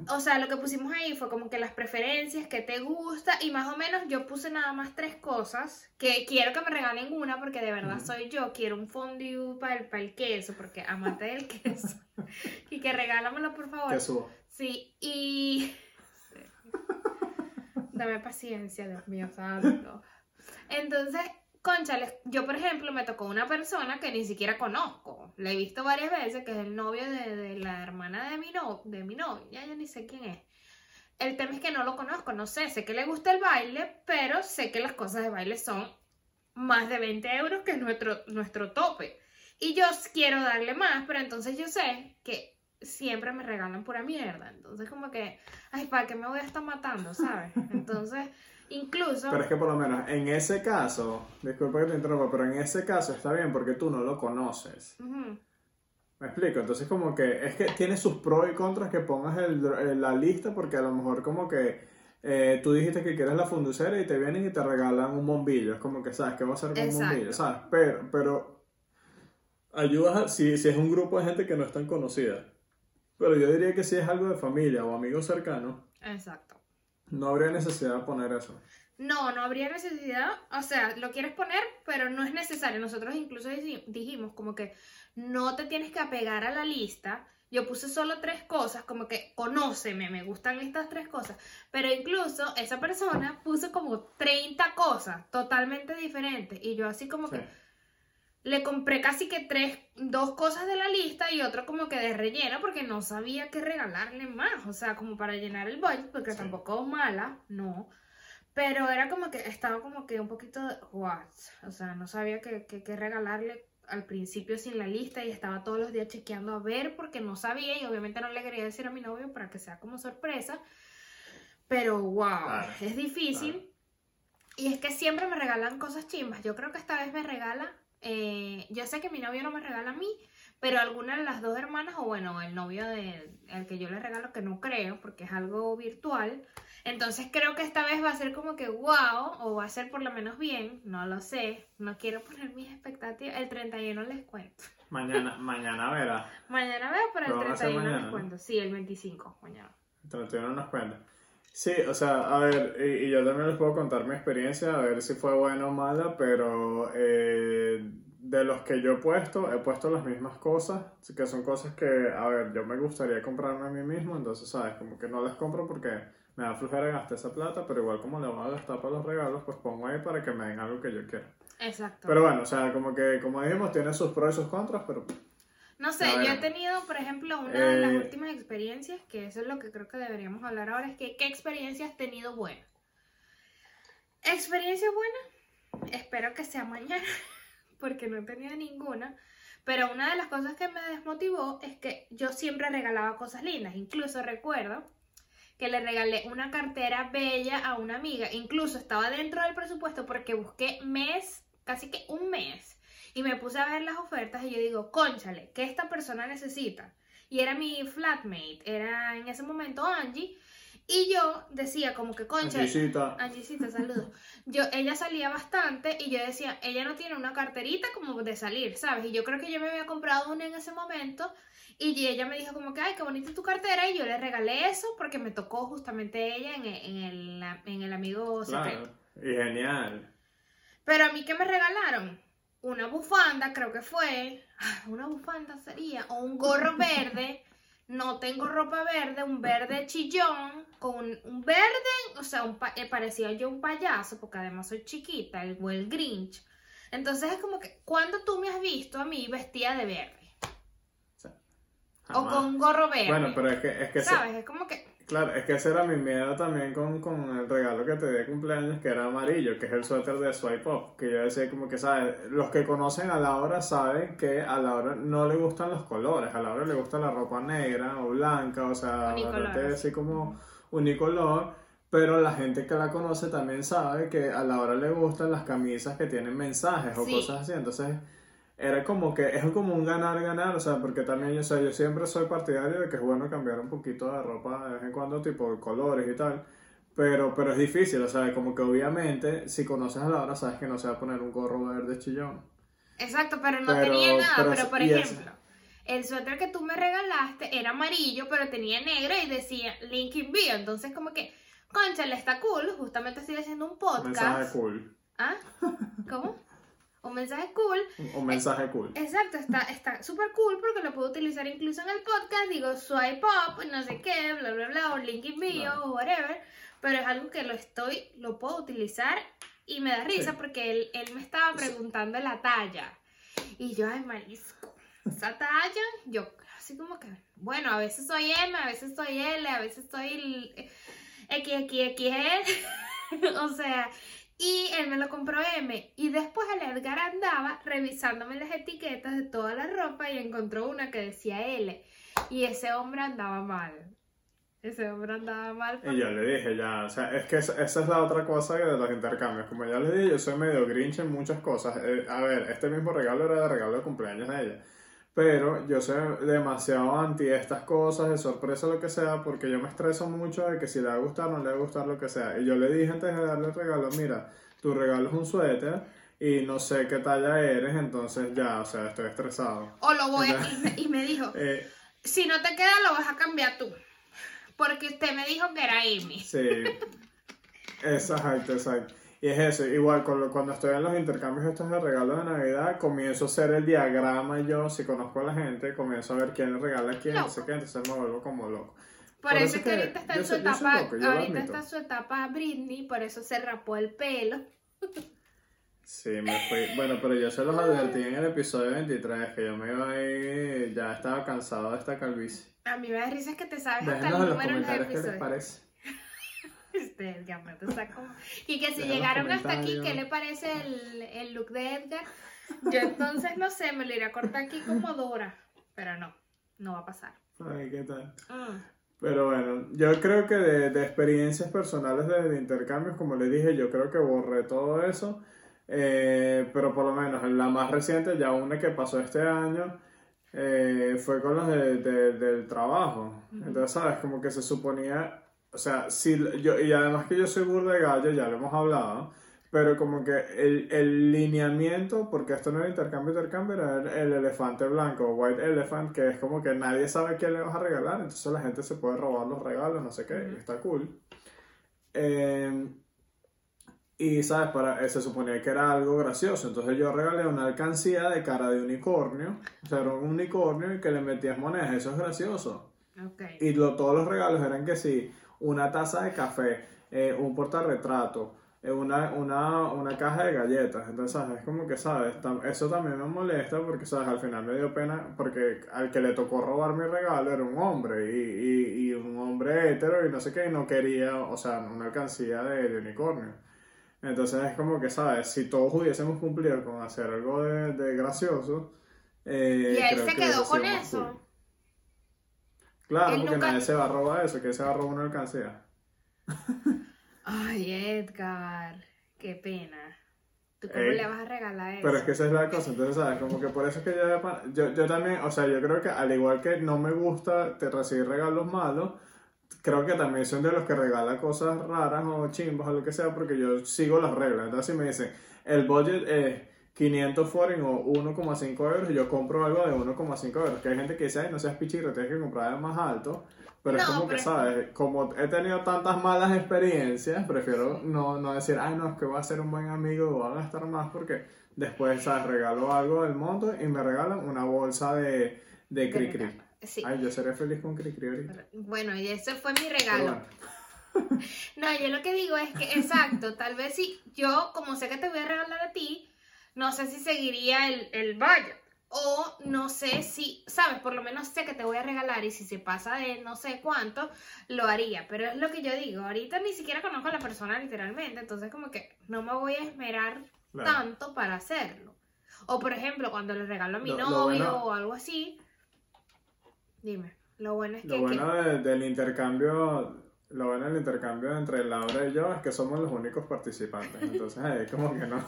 S1: O sea, lo que pusimos ahí fue como que las preferencias, que te gusta, y más o menos yo puse nada más tres cosas, que quiero que me regalen una, porque de verdad soy yo, quiero un fondue para el, para el queso, porque amante del [laughs] queso, y que regálamelo por favor.
S2: Que subo.
S1: Sí, y... [laughs] Dame paciencia, Dios mío santo. Entonces, conchales, yo por ejemplo me tocó una persona que ni siquiera conozco. La he visto varias veces, que es el novio de, la hermana de mi, no, de mi novio. Ya yo ni sé quién es. El tema es que no lo conozco, no sé, sé que le gusta el baile, pero sé que las cosas de baile son más de 20 euros, que es nuestro, nuestro tope. Y yo quiero darle más, pero entonces yo sé que siempre me regalan pura mierda. Entonces como que, ay, ¿para qué me voy a estar matando, sabes? Entonces, incluso...
S2: Pero es que por lo menos en ese caso, disculpa que te interrumpa, pero en ese caso está bien porque tú no lo conoces. Me explico, entonces como que es que tiene sus pros y contras que pongas el, el- la lista porque a lo mejor como que eh, tú dijiste que quieres la funducera y te vienen y te regalan un bombillo, es como que sabes qué va a hacer con un bombillo, ¿sabes? Pero, pero ayudas si, si es un grupo de gente que no es tan conocida. Pero yo diría que si es algo de familia o amigos cercanos,
S1: Exacto.
S2: no habría necesidad de poner eso.
S1: No, no habría necesidad, o sea, lo quieres poner, pero no es necesario. Nosotros incluso dijimos como que no te tienes que apegar a la lista. Yo puse solo tres cosas, como que conóceme, me gustan estas tres cosas. Pero incluso esa persona puso como 30 cosas totalmente diferentes. Y yo así como
S2: Sí.
S1: que le compré casi que tres, dos cosas de la lista y otro como que de relleno porque no sabía qué regalarle más. O sea, como para llenar el budget, porque
S2: Sí.
S1: tampoco mala, no. Pero era como que estaba como que un poquito de what. O sea, no sabía qué, qué- qué regalarle al principio sin la lista y estaba todos los días chequeando a ver porque no sabía y obviamente no le quería decir a mi novio para que sea como sorpresa. Pero wow, es difícil. Y es que siempre me regalan cosas chimbas. Yo creo que esta vez me regala. Eh, yo sé que mi novio no me regala a mí, pero alguna de las dos hermanas, o bueno, el novio de el que yo le regalo, que no creo, porque es algo virtual. Entonces creo que esta vez va a ser como que wow, o va a ser por lo menos bien, no lo sé. No quiero poner mis expectativas. El 31 les cuento.
S2: Mañana, mañana verá. [laughs]
S1: Mañana veo, pero el
S2: Lo van a hacer
S1: 31
S2: mañana,
S1: les cuento. Sí, el 25, mañana.
S2: El 31 nos cuenta. Sí, o sea, a ver, y, y yo también les puedo contar mi experiencia, a ver si fue buena o mala, pero eh, de los que yo he puesto, he puesto las mismas cosas, que son cosas que, a ver, yo me gustaría comprarme a mí mismo, entonces, ¿sabes? Como que no las compro porque me da flojera gastar esa plata, pero igual como le voy a gastar para los regalos, pues pongo ahí para que me den algo que yo quiero.
S1: Exacto.
S2: Pero bueno, o sea, como que, como dijimos, tiene sus pros y sus contras, pero
S1: No sé, yo he tenido, por ejemplo, una de las
S2: Eh,
S1: últimas experiencias, que eso es lo que creo que deberíamos hablar ahora, es que ¿qué experiencia has tenido buena? ¿Experiencia buena? Espero que sea mañana, [laughs] porque no he tenido ninguna. Pero una de las cosas que me desmotivó es que yo siempre regalaba cosas lindas. Incluso recuerdo que le regalé una cartera bella a una amiga. Incluso estaba dentro del presupuesto porque busqué mes, casi que un mes. Y me puse a ver las ofertas y yo digo, conchale, ¿qué esta persona necesita? Y era mi flatmate, era en ese momento Angie. Y yo decía como que, conchale,
S2: Angisita,
S1: Angisita, saludos. [laughs] Yo, ella salía bastante y yo decía, ella no tiene una carterita como de salir, ¿sabes? Y yo creo que yo me había comprado una en ese momento y ella me dijo como que, ay, qué bonita tu cartera y yo le regalé eso porque me tocó justamente ella en el, en el, en el amigo secreto.
S2: claro, y genial.
S1: Pero a mí, ¿qué me regalaron? Una bufanda, creo que fue. Ah, Una bufanda sería. O un gorro [laughs] verde. No tengo ropa verde, un verde chillón. Con un, verde, o sea, un pa- eh, parecía yo un payaso, porque además soy chiquita, el, o el Grinch. Entonces es como que, ¿cuándo tú me has visto a mí vestida de verde? O con un gorro verde.
S2: Bueno, pero es que, es que
S1: ¿Sabes? Es como que.
S2: Claro, es que ese era mi miedo también con, con el regalo que te di de cumpleaños, que era amarillo, que es el suéter de Swipe Up, que yo decía como que, ¿sabes? Los que conocen a Laura saben que a Laura no le gustan los colores, a Laura le gusta la ropa negra o blanca, o sea,
S1: así.
S2: así como unicolor, pero la gente que la conoce también sabe que a Laura le gustan las camisas que tienen mensajes o
S1: Sí.
S2: cosas así, entonces era como que es como un ganar-ganar, o sea, porque también yo, o sea, yo siempre soy partidario de que es bueno cambiar un poquito de ropa de vez en cuando, tipo colores y tal, pero, pero es difícil, o sea, como que obviamente si conoces a Laura sabes que no se va a poner un gorro verde chillón.
S1: Exacto, pero no
S2: Pero-
S1: tenía nada.
S2: pero
S1: por ejemplo, el suéter que tú me regalaste era amarillo, pero tenía negro y decía Link in bio. Entonces, como que, conchale, está cool. Justamente estoy haciendo un
S2: Un
S1: podcast.
S2: mensaje cool,
S1: ¿Ah? ¿Cómo? Un mensaje cool.
S2: un, un mensaje cool.
S1: Exacto, está está súper cool porque lo puedo utilizar incluso en el podcast. Digo, swipe up, no sé qué, bla, bla, bla, o link in bio,
S2: Claro.
S1: o whatever. Pero es algo que lo estoy, lo puedo utilizar y me da risa
S2: Sí.
S1: porque él, él me estaba preguntando la talla. Y yo, ay, marisco, esa talla, yo así como que, bueno, a veces soy M, a veces soy L, a veces soy XXXL. [laughs] o sea, y él me lo compró M. Y después el Edgar andaba revisándome las etiquetas de toda la ropa y encontró una que decía L. Y ese hombre andaba mal. Ese hombre andaba mal.
S2: Y yo le dije ya, o sea, es que esa, es la otra cosa de los intercambios. Como ya le dije, yo soy medio grinch en muchas cosas. Eh, a ver, este mismo regalo era de regalo de cumpleaños de ella. Pero yo soy demasiado anti estas cosas, de sorpresa, lo que sea, porque yo me estreso mucho de que si le va a gustar, no le va a gustar lo que sea. Y yo le dije antes de darle el regalo, mira, tu regalo es un suéter y no sé qué talla eres, entonces ya, o sea, estoy estresado.
S1: O lo voy a... Y me, y me dijo, [laughs]
S2: Eh,
S1: si no te queda lo vas a cambiar tú. Porque usted me dijo que era Amy.
S2: Sí, [laughs] exacto, exacto. Y es eso, igual cuando estoy en los intercambios estos de regalos de Navidad, comienzo a hacer el diagrama yo, si conozco a la gente, comienzo a ver quién le regala a quién, no sé qué, entonces me vuelvo como loco.
S1: Por, eso es que ahorita está en su
S2: soy- yo soy
S1: etapa,
S2: loco,
S1: ahorita está en su etapa Britney, por eso se rapó el pelo.
S2: Sí, me fui. Bueno, pero yo se los advertí en el episodio 23, que yo me iba a ir, ya estaba cansado de esta calvicie.
S1: A mí me da risa que te sabes hasta el
S2: en
S1: número de los
S2: comentarios qué les parece.
S1: Este, ya me está como... Y que si llegaron hasta aquí. ¿qué le parece el, el look de Edgar? Yo entonces, no sé, me lo iré a cortar aquí como Dora. Pero no, no va a pasar.
S2: Ay, ¿qué tal?
S1: Mm.
S2: Pero bueno, yo creo que de, de experiencias personales de, de intercambios, como les dije, yo creo que borré todo eso. Eh, pero por lo menos en la más reciente, ya una que pasó este año, eh, fue con los de- del trabajo. Entonces, ¿sabes? Como que se suponía, o sea, si yo, y además que yo soy burda de gallo, ya lo hemos hablado, pero como que el, el lineamiento, porque esto no era intercambio, intercambio, era el, el elefante blanco, white elephant, que es como que nadie sabe qué le vas a regalar, entonces la gente se puede robar los regalos, no sé qué, está cool. Eh, y, ¿sabes? Para, eh, se suponía que era algo gracioso. Entonces yo regalé una alcancía de cara de unicornio. O sea, era un unicornio y que le metías monedas. Eso es gracioso. Y lo- todos los regalos eran que sí, una taza de café, eh, un portarretrato, eh, una, una, una caja de galletas. Entonces, ¿sabes? Es como que, ¿sabes? Eso también me molesta porque, ¿sabes? Al final me dio pena porque al que le tocó robar mi regalo era un hombre y, y, y un hombre hetero y no sé qué, y no quería, o sea, una alcancía de, de unicornio. Entonces es como que, ¿sabes? Si todos hubiésemos cumplido con hacer algo de, de gracioso, eh,
S1: Y él
S2: creo
S1: se
S2: que
S1: quedó con eso.
S2: Claro,
S1: Él
S2: porque
S1: nunca-
S2: nadie se va a robar eso, que se va a robar una alcancía. [laughs]
S1: Ay, Edgar, qué pena. ¿Tú cómo
S2: Ey.
S1: le vas a regalar eso?
S2: Pero es que esa es la cosa, entonces, ¿sabes? Como que por eso es que yo, yo, yo también, o sea, yo creo que al igual que no me gusta te recibir regalos malos, creo que también soy de los que regala cosas raras o chimbos o lo que sea, porque yo sigo las reglas. Entonces, si me dicen, el budget es 500 foreign o 1,5 euros, y yo compro algo de 1,5 euros. Que hay gente que dice, ay, no seas pichirro, tienes que comprar el más alto. Pero es como que, ¿sabes? Como he tenido tantas malas experiencias, prefiero no, no decir, ay, no, es que voy a ser un buen amigo o voy a gastar más, porque después, ¿sabes? Regalo algo del monto y me regalan una bolsa de, de
S1: regalo. Sí.
S2: Ay, yo seré feliz con cri-cri ahorita.
S1: Bueno, y ese fue mi regalo.
S2: bueno. [laughs]
S1: No, yo lo que digo es que, exacto, tal vez si yo, como sé que te voy a regalar a ti, no sé si seguiría el, el budget. O no sé si, sabes, por lo menos sé que te voy a regalar y si se pasa de no sé cuánto, lo haría. Pero es lo que yo digo, ahorita ni siquiera conozco a la persona literalmente, entonces como que no me voy a esmerar
S2: Claro.
S1: tanto para hacerlo. O por ejemplo, cuando le regalo a mi
S2: Lo- lo
S1: novio
S2: bueno-
S1: o algo así, dime, lo bueno es que...
S2: Lo
S1: que-
S2: bueno de- del intercambio, lo bueno del intercambio entre Laura y yo es que somos los únicos participantes. Entonces, eh, como que no.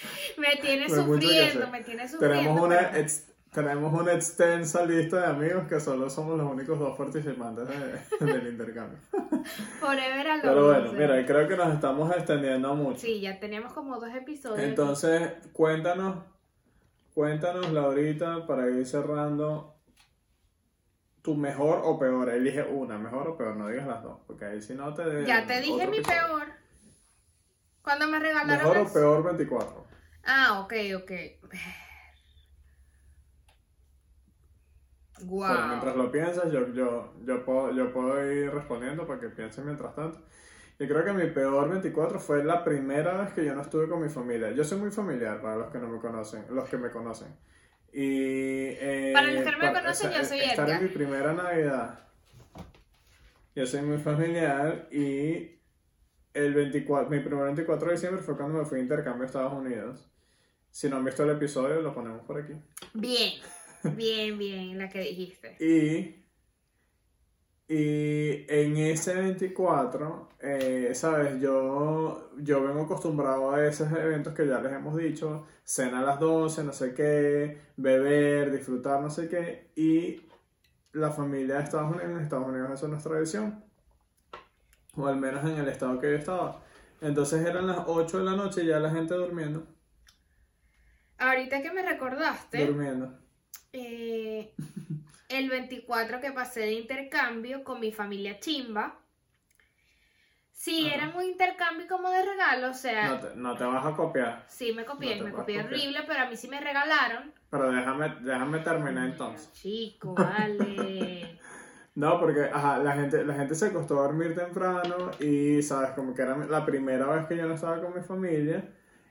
S2: [laughs]
S1: Me tiene
S2: que
S1: sufriendo, me tiene sufriendo.
S2: Tenemos una,
S1: pero-
S2: ex- tenemos una extensa lista de amigos que solo somos los únicos dos participantes de- [laughs] del intercambio. [laughs]
S1: Forever alone.
S2: Pero bueno, mira, creo que nos estamos extendiendo mucho.
S1: Sí, ya teníamos como dos episodios.
S2: Entonces, cuéntanos, cuéntanos, Laurita, para ir cerrando, tu mejor o peor. Elige una, mejor o peor, no digas las dos, porque ahí si no te...
S1: ya te dije mi
S2: episodio.
S1: peor. Cuando me regalaron.
S2: Mejor o peor 24.
S1: Ah, ok, ok. [sighs] Wow.
S2: Mientras lo piensas, yo, yo, yo, puedo, yo puedo ir respondiendo para que piensen mientras tanto. Yo creo que mi peor 24 fue la primera vez que yo no estuve con mi familia. Yo soy muy familiar para los que no me conocen, los que me conocen. Y, eh,
S1: Para los que no me conocen, yo soy
S2: Estar
S1: Edgar.
S2: en mi primera Navidad. Yo soy muy familiar y el 24, mi primer 24 de diciembre fue cuando me fui a intercambio a Estados Unidos. Si no han visto el episodio, lo ponemos por aquí.
S1: Bien, [laughs] bien, bien, la que dijiste.
S2: Y, y en ese 24, eh, ¿sabes? Yo, yo vengo acostumbrado a esos eventos que ya les hemos dicho, cena a las 12, no sé qué, beber, disfrutar, no sé qué, y la familia de Estados Unidos, en Estados Unidos eso no es tradición, o al menos en el estado que yo estaba. Entonces eran las 8 de la noche y ya la gente durmiendo,
S1: Ahorita que me recordaste,
S2: durmiendo.
S1: eh, [laughs] el 24 que pasé de intercambio con mi familia chimba. Sí,
S2: Ajá.
S1: era muy intercambio como de regalo, o sea,
S2: No te, no te vas a copiar.
S1: sí me copié,
S2: no
S1: me copié horrible, pero a mí sí me regalaron.
S2: Pero déjame, déjame terminar entonces.
S1: Chico, [laughs] vale.
S2: No, porque ajá, la, gente, la gente se acostó a dormir temprano y, ¿sabes? Como que era la primera vez que yo no estaba con mi familia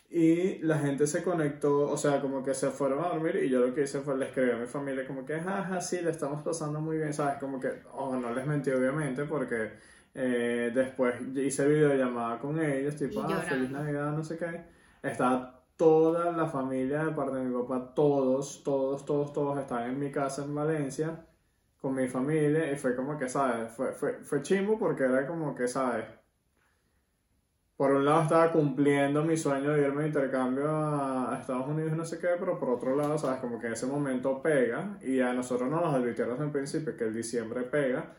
S2: y la gente se conectó, o sea, como que se fueron a dormir y yo lo que hice fue le escribí a mi familia como que, jaja, sí, le estamos pasando muy bien, ¿sabes? Como que, oh, no les mentí obviamente porque eh, después hice videollamada con ellos, tipo, ah, feliz Navidad, no sé qué. Estaba toda la familia de parte de mi papá, todos, todos, todos, todos estaban en mi casa en Valencia con mi familia y fue como que, ¿sabes? Fue, fue, fue chimbo porque era como que, ¿sabes? Por un lado estaba cumpliendo mi sueño de irme de intercambio a, Estados Unidos y no sé qué, pero por otro lado, sabes, como que en ese momento pega y a nosotros no nos advirtieron en principio que el diciembre pega,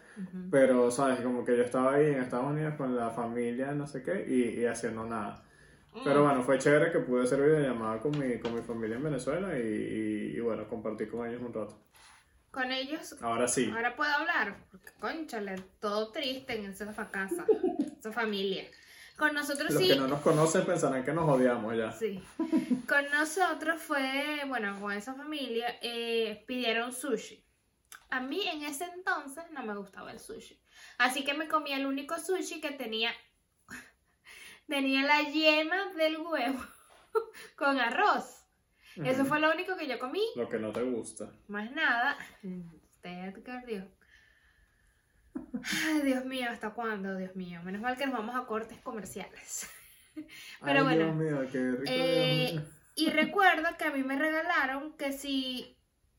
S2: pero sabes, como que yo estaba ahí en Estados Unidos con la familia, no sé qué, y, y haciendo nada. Pero
S1: Mm.
S2: bueno, fue chévere que pude hacer videollamada con mi, con mi familia en Venezuela y, y, y bueno, compartí con ellos un rato.
S1: Con ellos
S2: Ahora sí.
S1: Ahora puedo hablar, porque conchale, todo triste en esa casa, [laughs] esa familia. Con nosotros
S2: Los
S1: sí,
S2: que no nos conocen pensarán que nos odiamos ya.
S1: sí. Con nosotros fue, bueno, con esa familia, eh, pidieron sushi. A mí en ese entonces no me gustaba el sushi. Así que me comí el único sushi que tenía, [laughs] tenía la yema del huevo [laughs] con arroz. Eso fue lo único que yo comí.
S2: Lo que no te gusta.
S1: Más nada. Usted, Dios. Ay, Dios mío, ¿hasta cuándo? Dios mío. Menos mal que nos vamos a cortes comerciales. [laughs] Pero
S2: Ay,
S1: bueno,
S2: Dios mío, qué rico.
S1: eh,
S2: Dios mío.
S1: Y recuerdo que a mí me regalaron que si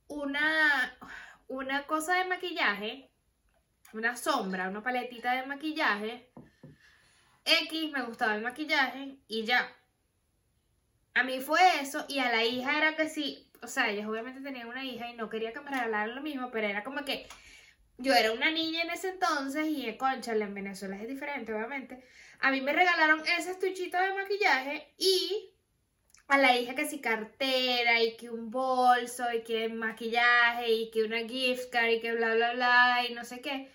S1: una, una cosa de maquillaje, una sombra, una paletita de maquillaje, X me gustaba el maquillaje y ya. A mí fue eso y a la hija era que sí, o sea, ellos obviamente tenían una hija y no quería que me regalaran lo mismo, pero era como que yo era una niña en ese entonces y eh, conchale, en Venezuela es diferente, obviamente. A mí me regalaron ese estuchito de maquillaje y a la hija que sí cartera y que un bolso y que maquillaje y que una gift card y que bla bla bla y no sé qué.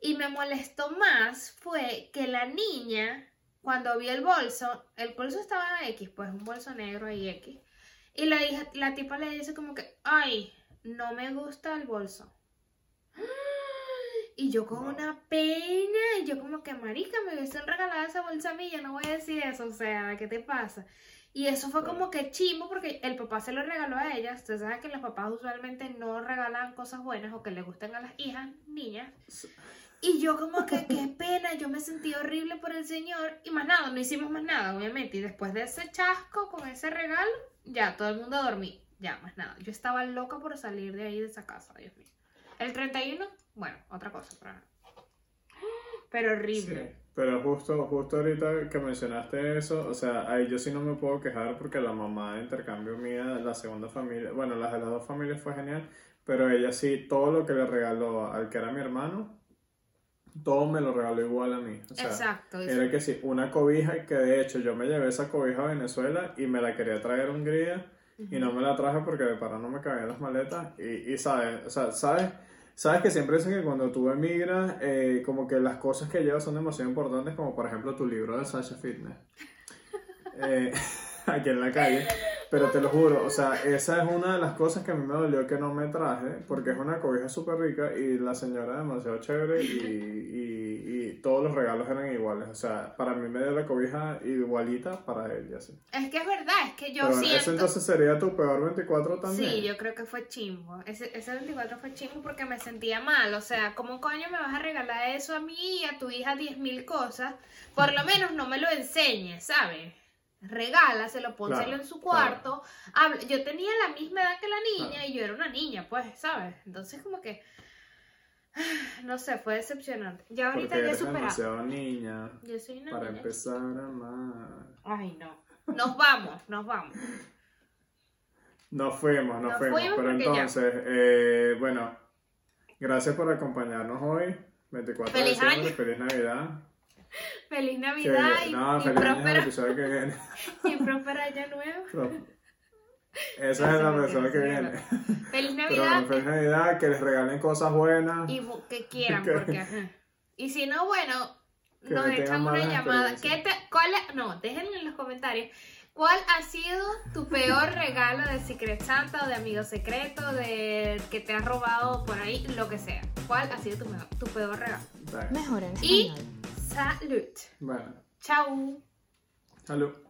S1: Y me molestó más fue que la niña, cuando vi el bolso, el bolso estaba X, pues un bolso negro ahí X. Y la hija, la tipa le dice como que, ay, no me gusta el bolso. Y yo con una pena, y yo como que marica, me hubiesen regalado esa bolsa a mí, yo no voy a decir eso, o sea, ¿qué te pasa? Y eso fue como que chimo porque el papá se lo regaló a ella. Ustedes saben que los papás usualmente no regalan cosas buenas o que les gusten a las hijas, niñas. Y yo como que qué pena, yo me sentí horrible por el señor. Y más nada, no hicimos más nada, obviamente. Y después de ese chasco con ese regalo, ya todo el mundo a dormir. Ya, más nada. Yo estaba loca por salir de ahí, de esa casa, Dios mío. El 31, bueno, otra cosa, pero, pero horrible.
S2: Sí, pero justo, justo ahorita que mencionaste eso, o sea, ahí yo sí no me puedo quejar porque la mamá de intercambio mía, la segunda familia, bueno, las de las dos familias fue genial, pero ella sí, todo lo que le regaló al que era mi hermano, todo me lo regaló igual a mí. O sea,
S1: Exacto.
S2: Era que sí, una cobija que de hecho yo me llevé esa cobija a Venezuela y me la quería traer a Hungría y no me la traje porque de para no me cabían las maletas y, y sabes, o sea, sabes, sabes que siempre dicen que cuando tú emigras, eh, como que las cosas que llevas son demasiado importantes, como por ejemplo tu libro de Sasha Fitness. Eh, [laughs] aquí en la calle. Pero te lo juro, o sea, esa es una de las cosas que a mí me dolió que no me traje, porque es una cobija súper rica y la señora demasiado chévere y, y, y todos los regalos eran iguales. O sea, para mí me dio la cobija igualita para él y así.
S1: Es que es verdad, es que yo
S2: Pero
S1: siento...
S2: ese entonces sería tu peor 24 también.
S1: Sí, yo creo que fue chimbo. Ese, ese 24 fue chimbo porque me sentía mal. O sea, ¿cómo coño me vas a regalar eso a mí y a tu hija 10.000 cosas? Por lo menos no me lo enseñes, ¿sabes? Regálaselo, pónselo
S2: Claro,
S1: en su cuarto. Habla- Yo tenía la misma edad que la niña
S2: Claro.
S1: y yo era una niña, pues, ¿sabes? Entonces, como que. [sighs] No sé, fue decepcionante. Ya
S2: Porque
S1: ahorita ya superado.
S2: niña
S1: Yo soy una
S2: para
S1: niña.
S2: empezar a amar.
S1: Ay, no. Nos vamos, nos vamos. [laughs]
S2: Nos fuimos, nos,
S1: Nos
S2: fuimos.
S1: fuimos
S2: Pero entonces, eh, bueno, gracias por acompañarnos hoy. 24 de diciembre,
S1: año.
S2: feliz Navidad. [laughs]
S1: Feliz Navidad y,
S2: no,
S1: y
S2: feliz
S1: próspero,
S2: episodio que viene. [laughs]
S1: y próspero año nuevo.
S2: Pro- Esa es la persona que viene.
S1: Feliz
S2: Pero [laughs]
S1: Navidad
S2: bueno, feliz Navidad, que les regalen cosas buenas.
S1: y que quieran,
S2: Que-
S1: porque ajá. Y si no, bueno, nos echan una llamada. ¿Qué te, cuál no, déjenme en los comentarios. ¿Cuál ha sido tu peor regalo de Secret Santa o de amigo secreto, de que te has robado por ahí, lo que sea? ¿Cuál ha sido tu, mejor- tu peor regalo?
S3: Mejor en
S1: Y
S3: español.
S1: salud.
S2: Bueno,
S1: Chau.
S2: salud.